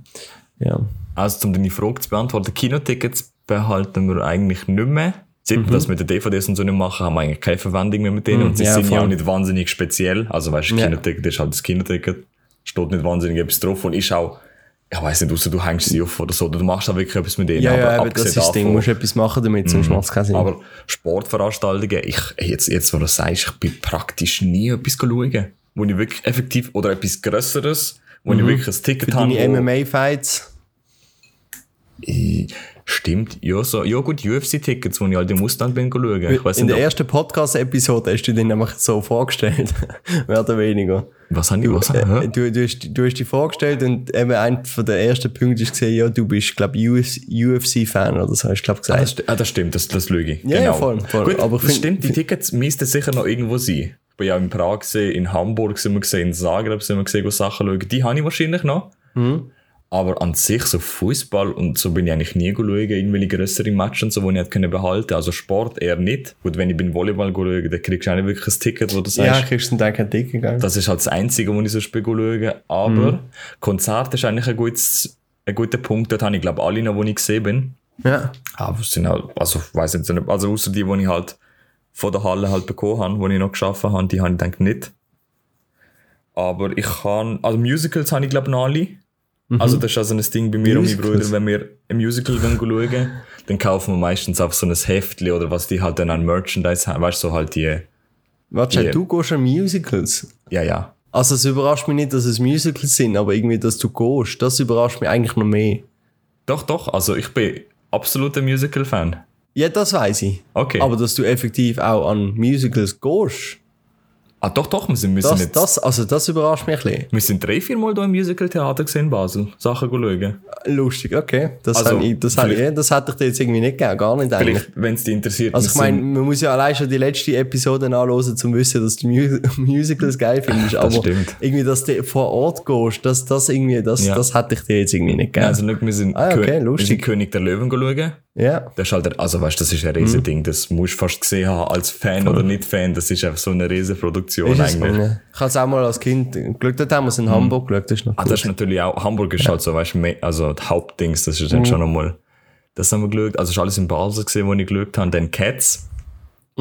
Ja. Also, um deine Frage zu beantworten, Kinotickets behalten wir eigentlich nicht mehr. Seit wir das mit den DVDs und so nicht machen, haben wir eigentlich keine Verwendung mehr mit denen. und sie Mhm. ja, sind ja voll. auch nicht wahnsinnig speziell. Also, weißt du, Ja. Kinoticket ist halt das Kinoticket. Steht nicht wahnsinnig etwas drauf und ist auch, ich weiß nicht, außer du hängst sie auf oder so, oder du machst auch wirklich etwas mit denen. Ja, aber ja, aber das ist das Ding. Du musst etwas machen damit, sonst macht es keinen Sinn. Aber Sportveranstaltungen, ich, jetzt, jetzt, wo du sagst, ich bin praktisch nie etwas schauen. Wo ich wirklich effektiv, oder etwas Grösseres, wo ich wirklich ein Ticket Mhm. Für habe. deine wo- MMA-Fights. Stimmt, ja, so, ja gut, UFC-Tickets, die ich halt im Ausland bin schauen. Ich weiss In nicht, der ersten Podcast-Episode hast du dich nämlich so vorgestellt. <laughs> Mehr oder weniger. was habe ich, was Äh, du, du, hast, du hast dich vorgestellt und eben einer von der ersten Punkte ist gesehen, ja, du bist, glaube ich, UFC-Fan oder so, hast du, glaube ich, Ah, das, gesagt. ah, das stimmt, das, das lüge ich. Ja, ja, genau. voll, voll. Gut, Aber das stimmt, die Tickets müssten sicher noch irgendwo sein. Ich ja in Prag gesehen, in Hamburg sind wir gesehen, in Zagreb sind wir gesehen, wo Sachen schauen. Die habe ich wahrscheinlich noch. Mhm. Aber an sich, so Fußball und so bin ich eigentlich nie schauen, irgendwelche größeren Matches und so, die ich nicht können behalten Also Sport eher nicht. Gut, wenn ich beim Volleyball schaue, dann kriegst du auch nicht wirklich ein Ticket, wo du sagst, Ja, kriegst du dann kein Ticket, gell? das ist halt das Einzige, wo ich so spiele schaue. Aber Konzert ist eigentlich ein, gutes, ein guter Punkt. Dort habe ich, glaube alle noch, wo ich gesehen bin. Ja. Aber es sind halt, also, ich jetzt nicht, also außer die, die ich halt von der Halle halt bekommen habe, die ich noch geschaffen habe, die habe ich denke nicht. Aber ich kann, also Musicals habe ich glaube noch alle. Also das ist also ein Ding bei mir und meinem Musicals? Bruder, wenn wir ein Musical schauen, dann kaufen wir meistens auf so ein Heftli oder was die halt dann an Merchandise haben, weißt du, so halt die, Warte, du gehst an Musicals. ja, ja. Also es überrascht mich nicht, dass es Musicals sind, aber irgendwie, dass du gehst, das überrascht mich eigentlich noch mehr. Doch, doch, also ich bin absoluter Musical-Fan. Ja, das weiß ich. Okay. Aber dass du effektiv auch an Musicals gehst, Ah, doch, doch, wir sind, sind das, jetzt, das, also das überrascht mich ein bisschen. wir sind drei, vier Mal hier im Musical-Theater gesehen in Basel, Sachen schauen. Lustig, okay. Das, Also, ich, das, ich, vielleicht- das hätte ich dir jetzt irgendwie nicht gegeben, gar nicht eigentlich. Vielleicht, wenn es dich interessiert. Also ich meine, man muss ja allein schon die letzte Episode anhören, um zu wissen, dass du Mu <laughs> Musicals geil findest. Aber stimmt. irgendwie, dass du vor Ort gehst, das, das irgendwie, das, Ja. das hätte ich dir jetzt irgendwie nicht gegeben. Also nicht, wir sind, Ah, okay, lustig. wir sind König der Löwen schauen. Ja. Das ist halt, also weißt, das ist ein riesen Ding, das musst du fast gesehen haben, als Fan oder nicht Fan, das ist einfach so eine riesen Produktion Ist es, eigentlich. ja. Ich habe es auch mal als Kind geschaut, haben wir es in Hamburg geschaut, das ist noch Ah, cool. das ist natürlich auch, Hamburg ist halt so, weißt du, also das Hauptdings, das ist dann schon nochmal, das haben wir geschaut, also ist alles in Basel gesehen, wo ich geschaut habe, dann Cats.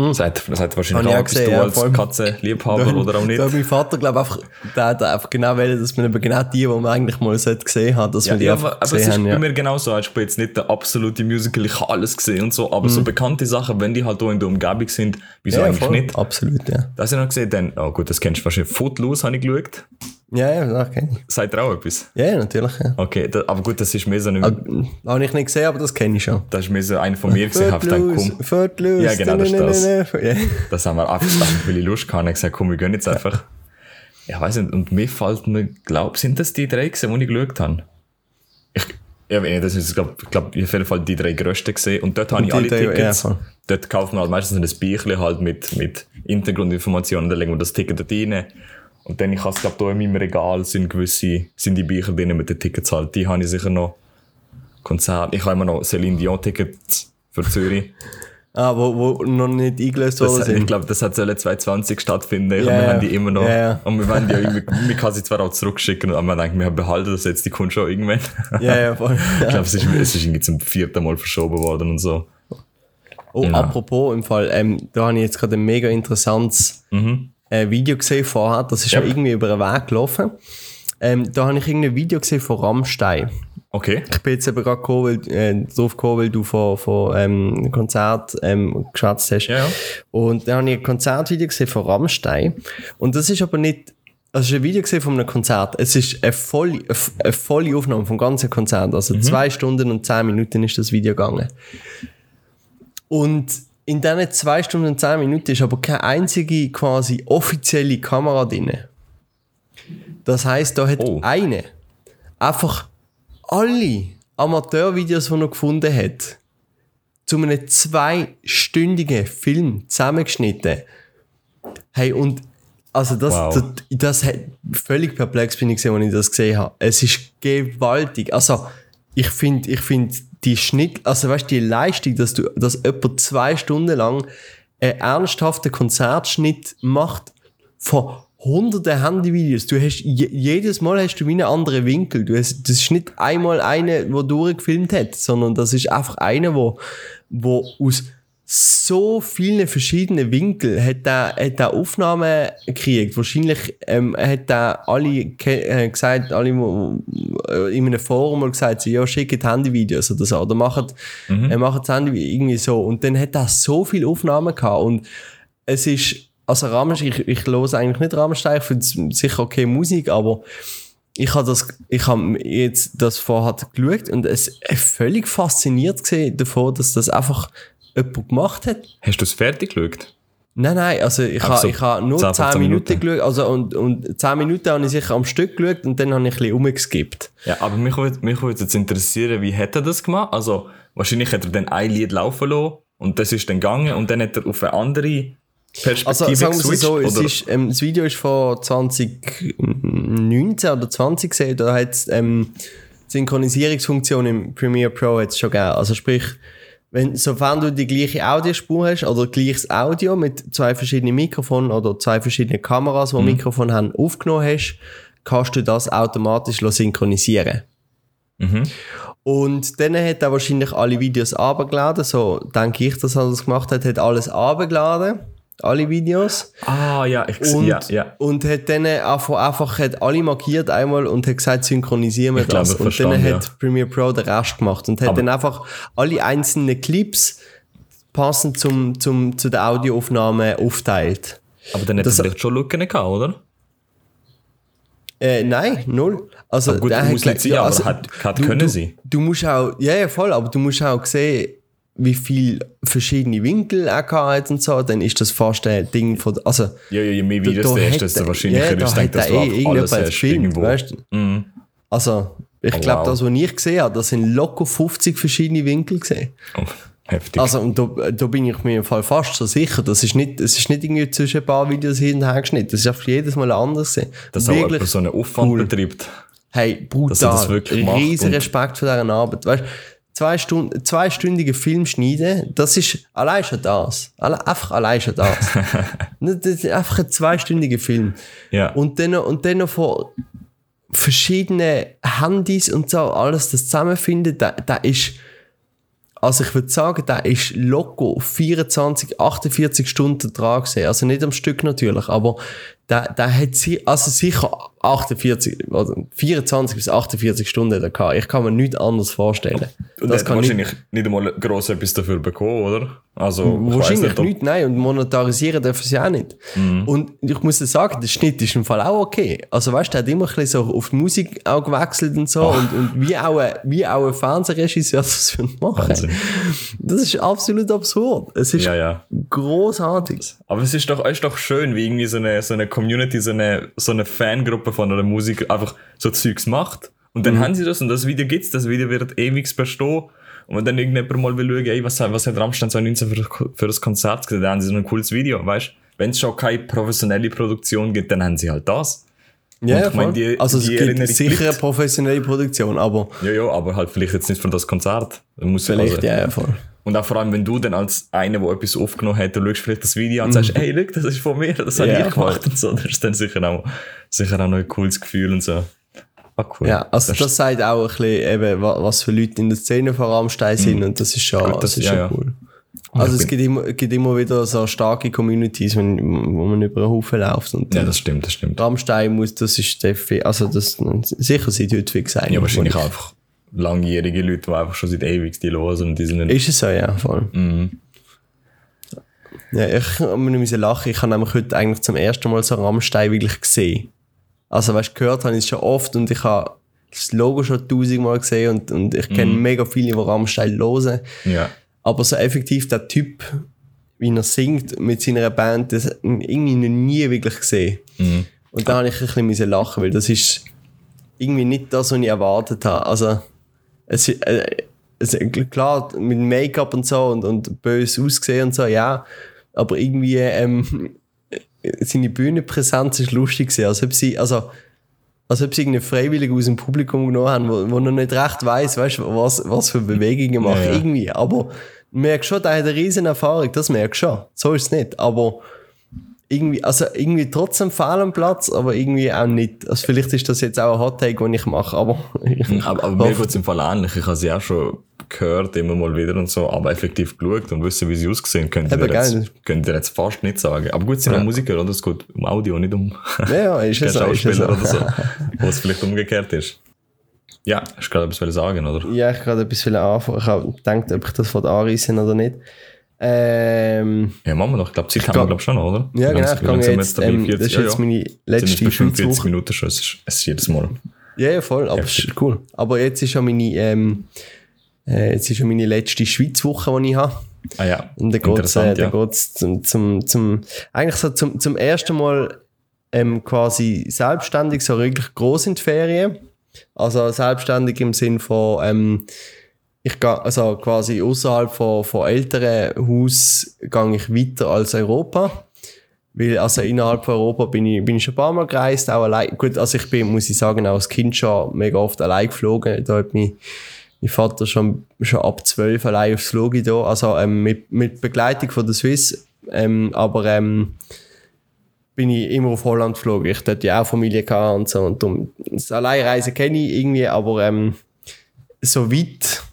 Das hat, das hat wahrscheinlich auch gesehen, du ja, als voll. Katzenliebhaber oder auch nicht. Da hat mein Vater, glaube ich, einfach, der hat einfach genau wollen, dass man eben genau die, die man eigentlich mal gesehen hat, dass Ja, wir die ja, einfach aber, aber es gesehen ist haben. bei Ja. mir genauso. Ich bin jetzt nicht der absolute Musical, ich habe alles gesehen und so, aber Mhm. so bekannte Sachen, wenn die halt da in der Umgebung sind, wieso Ja, eigentlich voll. nicht? Absolut, ja. Das habe ich noch gesehen, dann, oh gut, das kennst du wahrscheinlich. Footloose habe ich geschaut. Ja, ja, das kenne ich. Seid ihr auch etwas? Ja, ja, natürlich, ja. Okay, da, aber gut, das ist mehr so, eine, Habe ich nicht gesehen, aber das kenne ich schon. das ist mehr so einer von mir gewesen. Ich hab gedacht, Footloose, komm, Footloose. Ja, genau, das ist das. Ja. <laughs> das haben wir einfach weil ich Lust hatte. Hab gesagt, komm, wir gehen jetzt einfach. Ich weiß nicht, und mir fällt mir, glaub, sind das die drei gewesen, die ich geschaut habe? Ich, ja, wenn ich das ist, glaub, ich glaube, auf jeden Fall die drei grössten gesehen. Und dort habe ich alle ja, Tickets. voll. dort kauft man halt meistens ein Bierchen halt mit, mit Hintergrundinformationen, dann legen wir das Ticket dort rein. Und dann, ich habe es, glaube da in meinem Regal sind gewisse, sind die Bücher drin mit den Tickets halt. Die habe ich sicher noch. Konzert. Ich habe immer noch Celine Dion Tickets für Zürich. <laughs> Ah, wo, wo noch nicht eingelöst worden Das, ich sind. glaube, das hat sollen 2020 stattfinden. Ja, und wir haben die immer noch. Ja. Und wir wollen die irgendwie, <laughs> wir können sie zwar auch zurückschicken, aber man denkt, wir behalten das jetzt, die kommt schon irgendwann. <laughs> Ja, ja, voll. ich glaube, es ist, es ist irgendwie zum vierten Mal verschoben worden und so. Oh, Ja. apropos, im Fall, ähm, da habe ich jetzt gerade ein mega interessantes äh, Video gesehen vorher. Das ist Ja. mir irgendwie über den Weg gelaufen. Ähm, da habe ich irgendein Video gesehen von Rammstein. Okay. Ich bin jetzt eben gerade gekommen, weil, äh, drauf gekommen, weil du von, von ähm, Konzert ähm, geschwätzt hast. Ja, ja. Und dann habe ich ein Konzertvideo gesehen von Rammstein. Und das ist aber nicht, also es ist ein Video gesehen von einem Konzert. Es ist eine volle, eine volle Aufnahme vom ganzen Konzert. Also zwei Stunden und zehn Minuten ist das Video gegangen. Und in diesen zwei Stunden und zehn Minuten ist aber keine einzige quasi offizielle Kamera drin. Das heißt, da hat Oh. eine einfach alle Amateurvideos, die er gefunden hat, zu einem zweistündigen Film zusammengeschnitten. Hey, und also das, Wow. das, das hat völlig perplex bin ich gesehen, als ich das gesehen habe. Es ist gewaltig. Also, ich finde, ich finde die Schnitt, also weißt du, die Leistung, dass du, dass etwa zwei Stunden lang einen ernsthaften Konzertschnitt macht von hunderten Handyvideos. Du hast, je, jedes Mal hast du einen anderen Winkel. Du hast, das ist nicht einmal einer, der durchgefilmt hat, sondern das ist einfach einer, wo, wo aus so vielen verschiedenen Winkeln hat er, hat er Aufnahmen gekriegt. Wahrscheinlich ähm, hat er alle äh, gesagt, alle äh, in einem Forum mal gesagt, so, ja, schickt Handyvideos oder so, oder macht, äh, macht das Handy irgendwie so. Und dann hat er so viele Aufnahmen gehabt und es ist, also Rammstein, ich, ich höre eigentlich nicht Rammstein, ich finde sicher okay Musik, aber ich habe das, ich habe jetzt das vorher geschaut und es äh, völlig fasziniert gesehen davon, dass das einfach jemand gemacht hat. Hast du es fertig geschaut? Nein, nein, also ich habe so, ich ha nur 10, 10, 15 Minuten, Minuten. geschaut, also und, und 10 Minuten habe ich sicher am Stück geschaut und dann habe ich ein bisschen umgeskippt. Ja, aber mich würde mich würde jetzt interessieren, wie hat er das gemacht? Also, wahrscheinlich hat er dann ein Lied laufen lassen und das ist dann gegangen und dann hat er auf eine andere Perspektive Also sagen wir es so, es oder? ist, ähm, das Video ist von 2019 oder 20 gesehen, da hat ähm, Synchronisierungsfunktion im Premiere Pro es schon gegeben. Also sprich, wenn, sofern du die gleiche Audiospur hast oder gleiches Audio mit zwei verschiedenen Mikrofonen oder zwei verschiedenen Kameras, die mhm. Mikrofon haben, aufgenommen hast, kannst du das automatisch synchronisieren. Mhm. Und dann hat er wahrscheinlich alle Videos abgeladen, so denke ich, dass er das gemacht hat, hat alles abgeladen alle Videos. Ah, ja, ich sehe, ja, ja. Und hat dann einfach, einfach hat alle markiert einmal und hat gesagt, synchronisieren wir das. Glaube, und dann hat Premiere Pro den Rest gemacht und hat Aber dann einfach alle einzelnen Clips passend zum, zum, zu der Audioaufnahme aufteilt. Aber dann hat er vielleicht schon Lücken gehabt, oder? Äh, nein, null. Also, aber gut, muss nicht sein, ja, also, aber hat, hat du, können du, sie. Du musst auch, ja, ja, voll, aber du musst auch sehen, wie viel verschiedene Winkel er hat und so, dann ist das fast ein Ding von, also... Ja, ja, je mehr Videos du hast, desto wahrscheinlicher ja, ist, da dass du eh alles hast gefilmt, irgendwo. Weißt du? Mhm. Also, ich Oh, glaube, wow. das, was ich gesehen habe, das sind locker 50 verschiedene Winkel gesehen. Oh, heftig. Also, und da, da bin ich mir im Fall fast so sicher, das ist nicht, es ist nicht irgendwie zwischen ein paar Videos hin und her geschnitten, das ist einfach jedes Mal anders gesehen. dass auch jemand so einen Aufwand betreibt. Hey, Dass er das brutal. wirklich macht Riesen Respekt für deren Arbeit. Weißt, zwei Stunden, zweistündige Film schneiden, das ist allein schon das. Alle, einfach allein schon das. <laughs> Nicht- das ist einfach ein zweistündiger Film. Ja. Und dann, noch- und dann noch von verschiedenen Handys und so alles das zusammenfinden, da, da ist, also ich würde sagen, da ist locker 24, 48 Stunden dran gewesen. Also nicht am Stück natürlich, aber da, da hat sie, also sicher 48, also 24 bis 48 Stunden da gehabt. Ich kann mir nichts anderes vorstellen. Und das hat kann wahrscheinlich nicht einmal gross etwas dafür bekommen, oder? Also, Wahrscheinlich nicht, nicht, nein. Und monetarisieren dürfen sie auch nicht. Mhm. Und ich muss dir sagen, der Schnitt ist im Fall auch okay. Also weißt du, der hat immer ein bisschen so auf die Musik auch gewechselt und so. Und, und wie, auch ein, wie auch ein Fernsehregisseur <laughs> das machen. Wahnsinn. Das ist absolut absurd. Es ist Ja, ja. großartig. Aber es ist doch, es ist doch schön, wie irgendwie so eine, so eine Community, so eine, so eine Fangruppe von einer Musik einfach so Zeugs macht. Und Mhm. dann haben sie das und das Video gibt's, das Video wird ewig bestehen. Und wenn dann irgendjemand mal will schauen, ey, was, was hat Rammstein 2019 für, für das Konzert gesehen, dann haben sie so ein cooles Video, weißt Wenn es schon keine professionelle Produktion gibt, dann haben sie halt das. Ja, ja, voll. die- also die es gibt sicher eine professionelle Produktion, aber Ja, ja, aber halt vielleicht jetzt nicht für das Konzert. Muss vielleicht also, ja, ja voll. Und auch vor allem, wenn du dann als einer, der etwas aufgenommen hat, du schaust vielleicht das Video an und sagst, hey, look, das ist von mir, das habe Mhm. Ja, ich gemacht und so. Das ist dann sicher auch, sicher auch noch ein cooles Gefühl und so. Ah, cool. Ja, also das, sagt auch ein bisschen eben, wa- was für Leute in der Szene von Rammstein sind und das ist schon, Gut, das das- ist ja, schon ja. cool. Also ich es gibt immer, gibt immer wieder so starke Communities, wenn, wo man über einen Haufen läuft und Ja, das stimmt, das stimmt. Rammstein muss, das ist definitiv, also das, sicher seit heute fix sein. Ja, wahrscheinlich einfach langjährige Leute, die einfach schon seit ewig die hören und die sind nicht... Ist es so, ja, voll. Mhm. Ja, ich muss lachen, ich habe nämlich heute eigentlich zum ersten Mal so Rammstein wirklich gesehen. Also weißt, gehört habe ich es schon oft und ich habe das Logo schon tausendmal gesehen und, und ich kenne mega viele, die Rammstein hören. Ja. Aber so effektiv der Typ, wie er singt mit seiner Band, das irgendwie noch nie wirklich gesehen. Mhm. Und da habe ich ein bisschen lachen, weil das ist irgendwie nicht das, was ich erwartet habe. Also, es, ist- äh, es, klar, mit Make-up und so und, und böse ausgesehen und so, ja. Aber irgendwie, ähm, <laughs> seine Bühnenpräsenz ist lustig gewesen. Als ob sie, also, als ob sie irgendwie freiwillig aus dem Publikum genommen haben, wo, wo noch nicht recht weißt du, was, was für Bewegungen macht. Ja, ja. Irgendwie. Aber merkst schon, der hat eine riesen Erfahrung, das merkst du schon. So ist es nicht. Aber irgendwie, also irgendwie trotzdem fehl am Platz, aber irgendwie auch nicht. Also vielleicht ist das jetzt auch ein Hot Take, den ich mache, aber. Aber, aber mir geht's im Fall ähnlich. Ich habe sie auch schon gehört, immer mal wieder und so, aber effektiv geschaut und wissen, wie sie aussehen, könnt ihr, jetzt, könnt ihr jetzt fast nicht sagen. Aber gut, sie sind Ja. auch Musiker, oder? Es geht um Audio, nicht um ja, ja, <laughs> ist es so. Ist es Schauspieler oder so. <laughs> Wo es vielleicht umgekehrt ist. Ja, hast du gerade etwas sagen, oder? Ja, ich gerade etwas anfangen. Ich habe gedacht, ob ich das von anreißen oder nicht. Ähm, Ja, machen wir noch. Ich glaube, Zeit haben gehe- wir glaub, schon, oder? ja, genau, ich wir jetzt, ähm, 40? das ist jetzt ja. meine letzte 45 Schweizwoche. Minuten schon. Es ist, es ist jedes Mal. Ja, ja, voll, aber es ist cool. Aber jetzt ist ja meine, ähm, äh, jetzt ist ja meine letzte Schweizwoche, die ich habe. Ah ja, Und dann geht's, äh, interessant, dann ja. zum, zum, zum, eigentlich so zum, zum ersten Mal ähm, quasi selbstständig, so wirklich groß in die Ferien. Also selbstständig im Sinn von, ähm, ich gehe, also quasi außerhalb von, von älteren Haus gehe ich weiter als Europa. Weil, also innerhalb von Europa bin ich, bin ich schon ein paar Mal gereist, auch allein. Gut, also ich bin, muss ich sagen, auch als Kind schon mega oft allein geflogen. Da hat mich mein Vater schon, schon ab 12 allein aufs Flogi da. Also, ähm, mit, mit Begleitung von der Swiss. Ähm, aber, ähm, bin ich immer auf Holland geflogen. Ich dort ja auch Familie gehabt und so. Und darum, das Alleinreisen kenne ich irgendwie, aber, ähm, so weit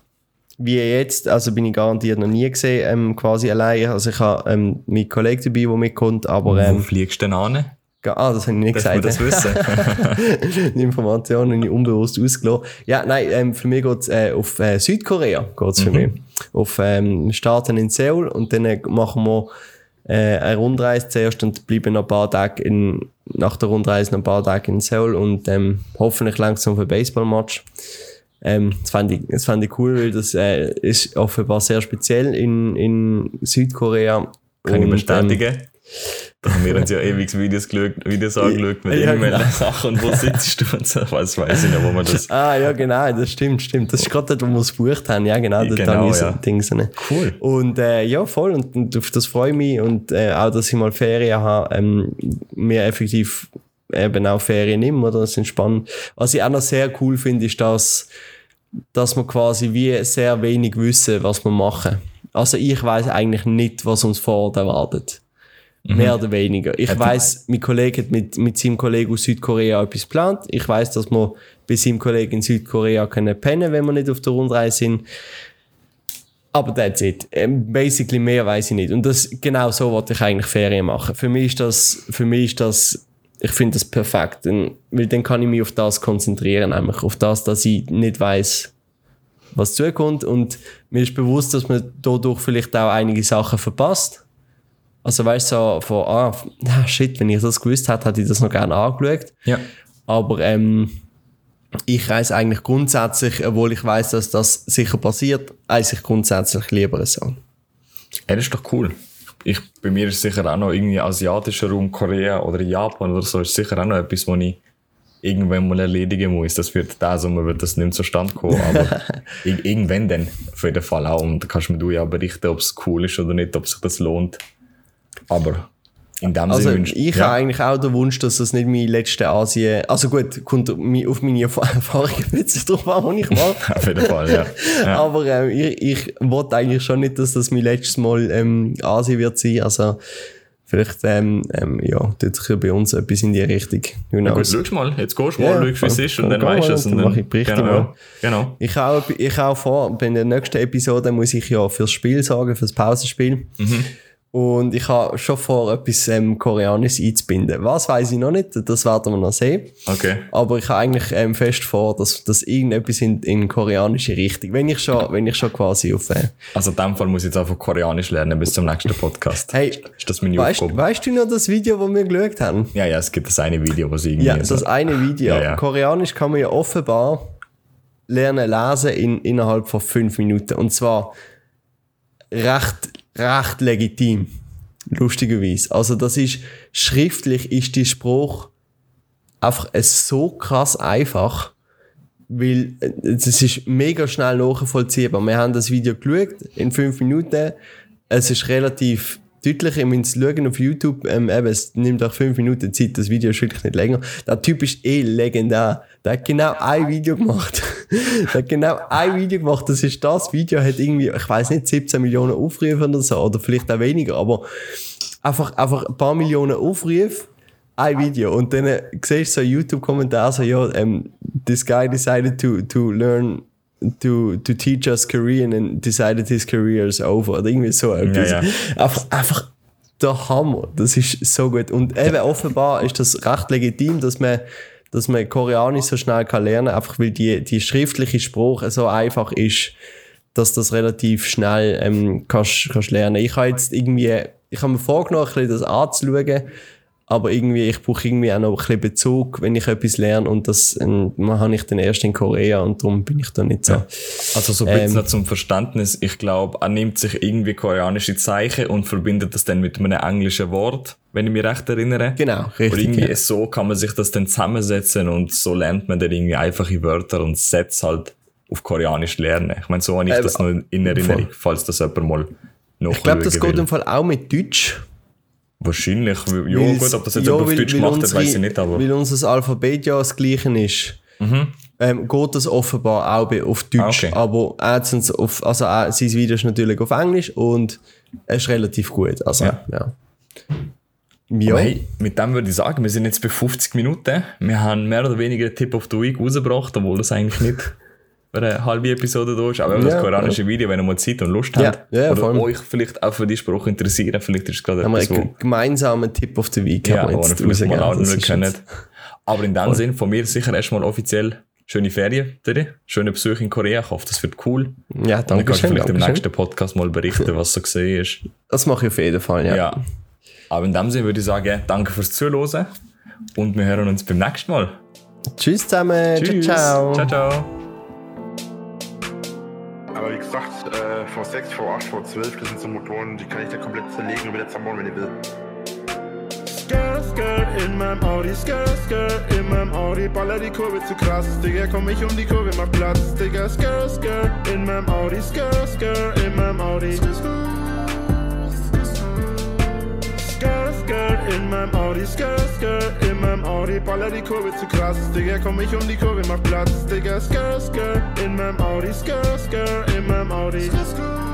wie jetzt, also bin ich garantiert noch nie gesehen, ähm, quasi allein. Also ich habe ähm, meinen Kollegen dabei, der mitkommt, aber... Wo Ähm, fliegst du denn an? ah, das habe ich nicht Darf gesagt. das wissen? <laughs> Die Informationen habe ich unbewusst ausgelassen. Ja, nein, ähm, für mich geht's äh, auf äh, Südkorea. Geht's für mich. Auf ähm, wir starten in Seoul und dann äh, machen wir äh, eine Rundreise zuerst und bleiben noch ein paar Tage in, nach der Rundreise noch ein paar Tage in Seoul und ähm, hoffentlich langsam auf ein Baseballmatch. Ähm, das fand ich, das fand ich cool, weil das äh, ist offenbar sehr speziell in, in Südkorea. Kann ich Und, bestätigen. Da haben wir uns ja ewig Videos, geschaut, Videos <laughs> angeschaut mit Ja, irgendwelchen genau. Sachen und wo sitzt du und so. Was weiß ich nicht, wo man das. <laughs> Ah, ja, genau, das stimmt, stimmt. Das ist gerade dort, wo wir es gebucht haben. Ja, genau, dort Genau, habe ich so ja. So eine. Cool. Und äh, ja, voll. Und, und auf das freue ich mich. Und äh, auch, dass ich mal Ferien habe, ähm, mir effektiv eben auch Ferien nehmen, oder? Das ist spannend. Was ich auch noch sehr cool finde, ist, dass, dass wir quasi wie sehr wenig wissen, was wir machen. Also ich weiß eigentlich nicht, was uns vor Ort erwartet. Mehr oder weniger. Ich weiß, mein Kollege hat mit, mit seinem Kollegen aus Südkorea etwas geplant. Ich weiß, dass wir bei seinem Kollegen in Südkorea können pennen, wenn wir nicht auf der Rundreise sind. Aber that's it. Ähm, basically mehr weiß ich nicht. Und das, genau so wollte ich eigentlich Ferien machen. Für mich ist das, für mich ist das, ich finde das perfekt. Denn, weil dann kann ich mich auf das konzentrieren, nämlich auf das, dass ich nicht weiß, was zukommt. Und mir ist bewusst, dass man dadurch vielleicht auch einige Sachen verpasst. Also weißt du, so von, ah, shit, wenn ich das gewusst hätte, hätte ich das noch gerne angeschaut. Ja. Aber ähm, ich reise eigentlich grundsätzlich, obwohl ich weiß, dass das sicher passiert, reise ich grundsätzlich lieber so. Ja, das ist doch cool. Ich, bei mir ist sicher auch noch irgendwie asiatischer Raum, Korea oder Japan oder so, ist sicher auch noch etwas, was ich irgendwann mal erledigen muss. Das wird da Sommer wird das nicht zustande kommen, aber <laughs> ir- irgendwann dann auf jeden Fall auch. Und da kannst mir du ja berichten, ob es cool ist oder nicht, ob sich das lohnt. Aber in dem Also Sinne wünsch- ich ja. habe eigentlich auch den Wunsch, dass das nicht mein letzter Asien... Also gut, kommt auf meine Erf- <laughs> Erfahrungen witzig drauf an, die ich mache. <laughs> auf jeden Fall, ja. ja. <laughs> Aber ähm, ich, ich wollte eigentlich schon nicht, dass das mein letztes Mal ähm, Asien wird sein. Also vielleicht ähm, ähm, ja, tut sich ja bei uns etwas in die Richtung. Who Gut, knows? schau mal, jetzt gehst du Ja, mal, schau, wie es ist und dann weißt du es. und und dann mach ich Berichte genau, mal. genau. Ich habe ich auch vor, bei der nächsten Episode muss ich ja fürs Spiel sorgen, fürs Pausenspiel. Mhm. Und ich habe schon vor, etwas ähm, Koreanisches einzubinden. Was weiß ich noch nicht, das werden wir noch sehen. Okay. Aber ich habe eigentlich ähm, fest vor, dass, dass irgendetwas in, in koreanische Richtung, wenn ich schon, wenn ich schon quasi auf... Äh, Also in dem Fall muss ich jetzt einfach Koreanisch lernen bis zum nächsten Podcast. hey, Ist das meine weißt, Aufgabe? weißt du noch das Video, das wir geschaut haben? Ja, ja, es gibt das eine Video, was irgendwie Ja, so- das eine Video. Ja, ja. Koreanisch kann man ja offenbar lernen lesen in, innerhalb von fünf Minuten. Und zwar recht, recht legitim. Lustigerweise. Also das ist, schriftlich ist die Spruch einfach äh, so krass einfach, weil äh, es ist mega schnell nachvollziehbar. Wir haben das Video geschaut in fünf Minuten. Es ist relativ deutlich, müsst es schauen auf YouTube. Ähm, eben, es nimmt auch fünf Minuten Zeit, das Video ist wirklich nicht länger. Der Typ ist eh legendär. Der hat genau ein Video gemacht. <laughs> Der hat genau ein Video gemacht. Das ist das Video, hat irgendwie, ich weiß nicht, 17 Millionen Aufrufe oder so, oder vielleicht auch weniger, aber einfach, einfach ein paar Millionen Aufrufe, ein Video. Und dann äh, siehst du so YouTube-Kommentar, so, ja, ähm, this guy decided to, to learn, to, to teach us Korean and decided his career is over. Oder irgendwie so etwas. ja. Einfach, einfach der Hammer. Das ist so gut. Und eben offenbar ist das recht legitim, dass man, dass man Koreanisch so schnell kann lernen, einfach weil die, die schriftliche Sprache so einfach ist, dass das relativ schnell ähm, kannst, kannst lernen. Ich habe jetzt irgendwie, ich habe mir vorgenommen, ein bisschen das anzuschauen, aber irgendwie, ich brauche irgendwie auch noch ein bisschen Bezug, wenn ich etwas lerne und das ähm, habe ich dann erst in Korea und darum bin ich da nicht so. Also so ein bisschen Ähm, zum Verständnis. Ich glaube, er nimmt sich irgendwie koreanische Zeichen und verbindet das dann mit einem englischen Wort, wenn ich mich recht erinnere. Genau, Und richtig. irgendwie Ja. so kann man sich das dann zusammensetzen und so lernt man dann irgendwie einfache Wörter und Sätze halt auf Koreanisch lernen. Ich meine, so habe ich Ähm, das noch in Erinnerung, falls das jemand mal noch Ich glaube, das geht im Fall auch mit Deutsch. Wahrscheinlich. Ja, Weil's- gut, ob das jetzt ja, auf weil- Deutsch weil gemacht hat, unsere- weiß ich nicht, aber. Mhm. Weil unser Alphabet ja das gleiche ist, ähm, geht das offenbar auch auf Deutsch. Ah, okay. Aber erstens auf, also äh, sein Video ist natürlich auf Englisch und es ist relativ gut. Also, ja. Ja. ja. Hey, mit dem würde ich sagen, wir sind jetzt bei 50 Minuten. Wir haben mehr oder weniger einen Tipp of the Week rausgebracht, obwohl das eigentlich nicht eine halbe Episode da ist. Aber wir haben Ja, das koreanische Video, wenn ihr mal Zeit und Lust Ja, habt. ja, ja, oder euch vielleicht auch für die Spruch interessieren. Vielleicht ist es gerade etwas, einen gemeinsamen Tipp of the Week ja, haben wir wo ihr jetzt vielleicht mal ist können. Aber in dem Sinn, von mir sicher erstmal offiziell schöne Ferien, Didi. Schöne Besuche in Korea. Ich hoffe, das wird cool. Ja, Dann danke kannst du schön. vielleicht im nächsten Podcast mal berichten, was so gesehen ist. <laughs> Das mache ich auf jeden Fall, ja. Ja. Aber in dem Sinne würde ich sagen, danke fürs Zuhören und wir hören uns beim nächsten Mal. Tschüss zusammen. Tschüss. Ciao, ciao. ciao. ciao. Aber wie gesagt, äh, V6, V8, V12, das sind so Motoren, die kann ich da komplett zerlegen und wieder zerbauen, wenn ihr will. Skirt, Skirt in meinem Audi, Skirt, Skirt in meinem Audi, baller die Kurve zu krass, Digga, komm ich um die Kurve, mach Platz, Digga, Skirt, Skirt in meinem Audi, Skirt, Skirt in meinem Audi. Skirt, Skirt in meinem Audi, Skirt, Skirt in meinem Audi, baller die Kurve zu krass, Digga, komm ich um die Kurve, mach Platz, Digga, Skirt, Skirt in meinem Audi, Skirt, Skirt in meinem Audi. Skirt,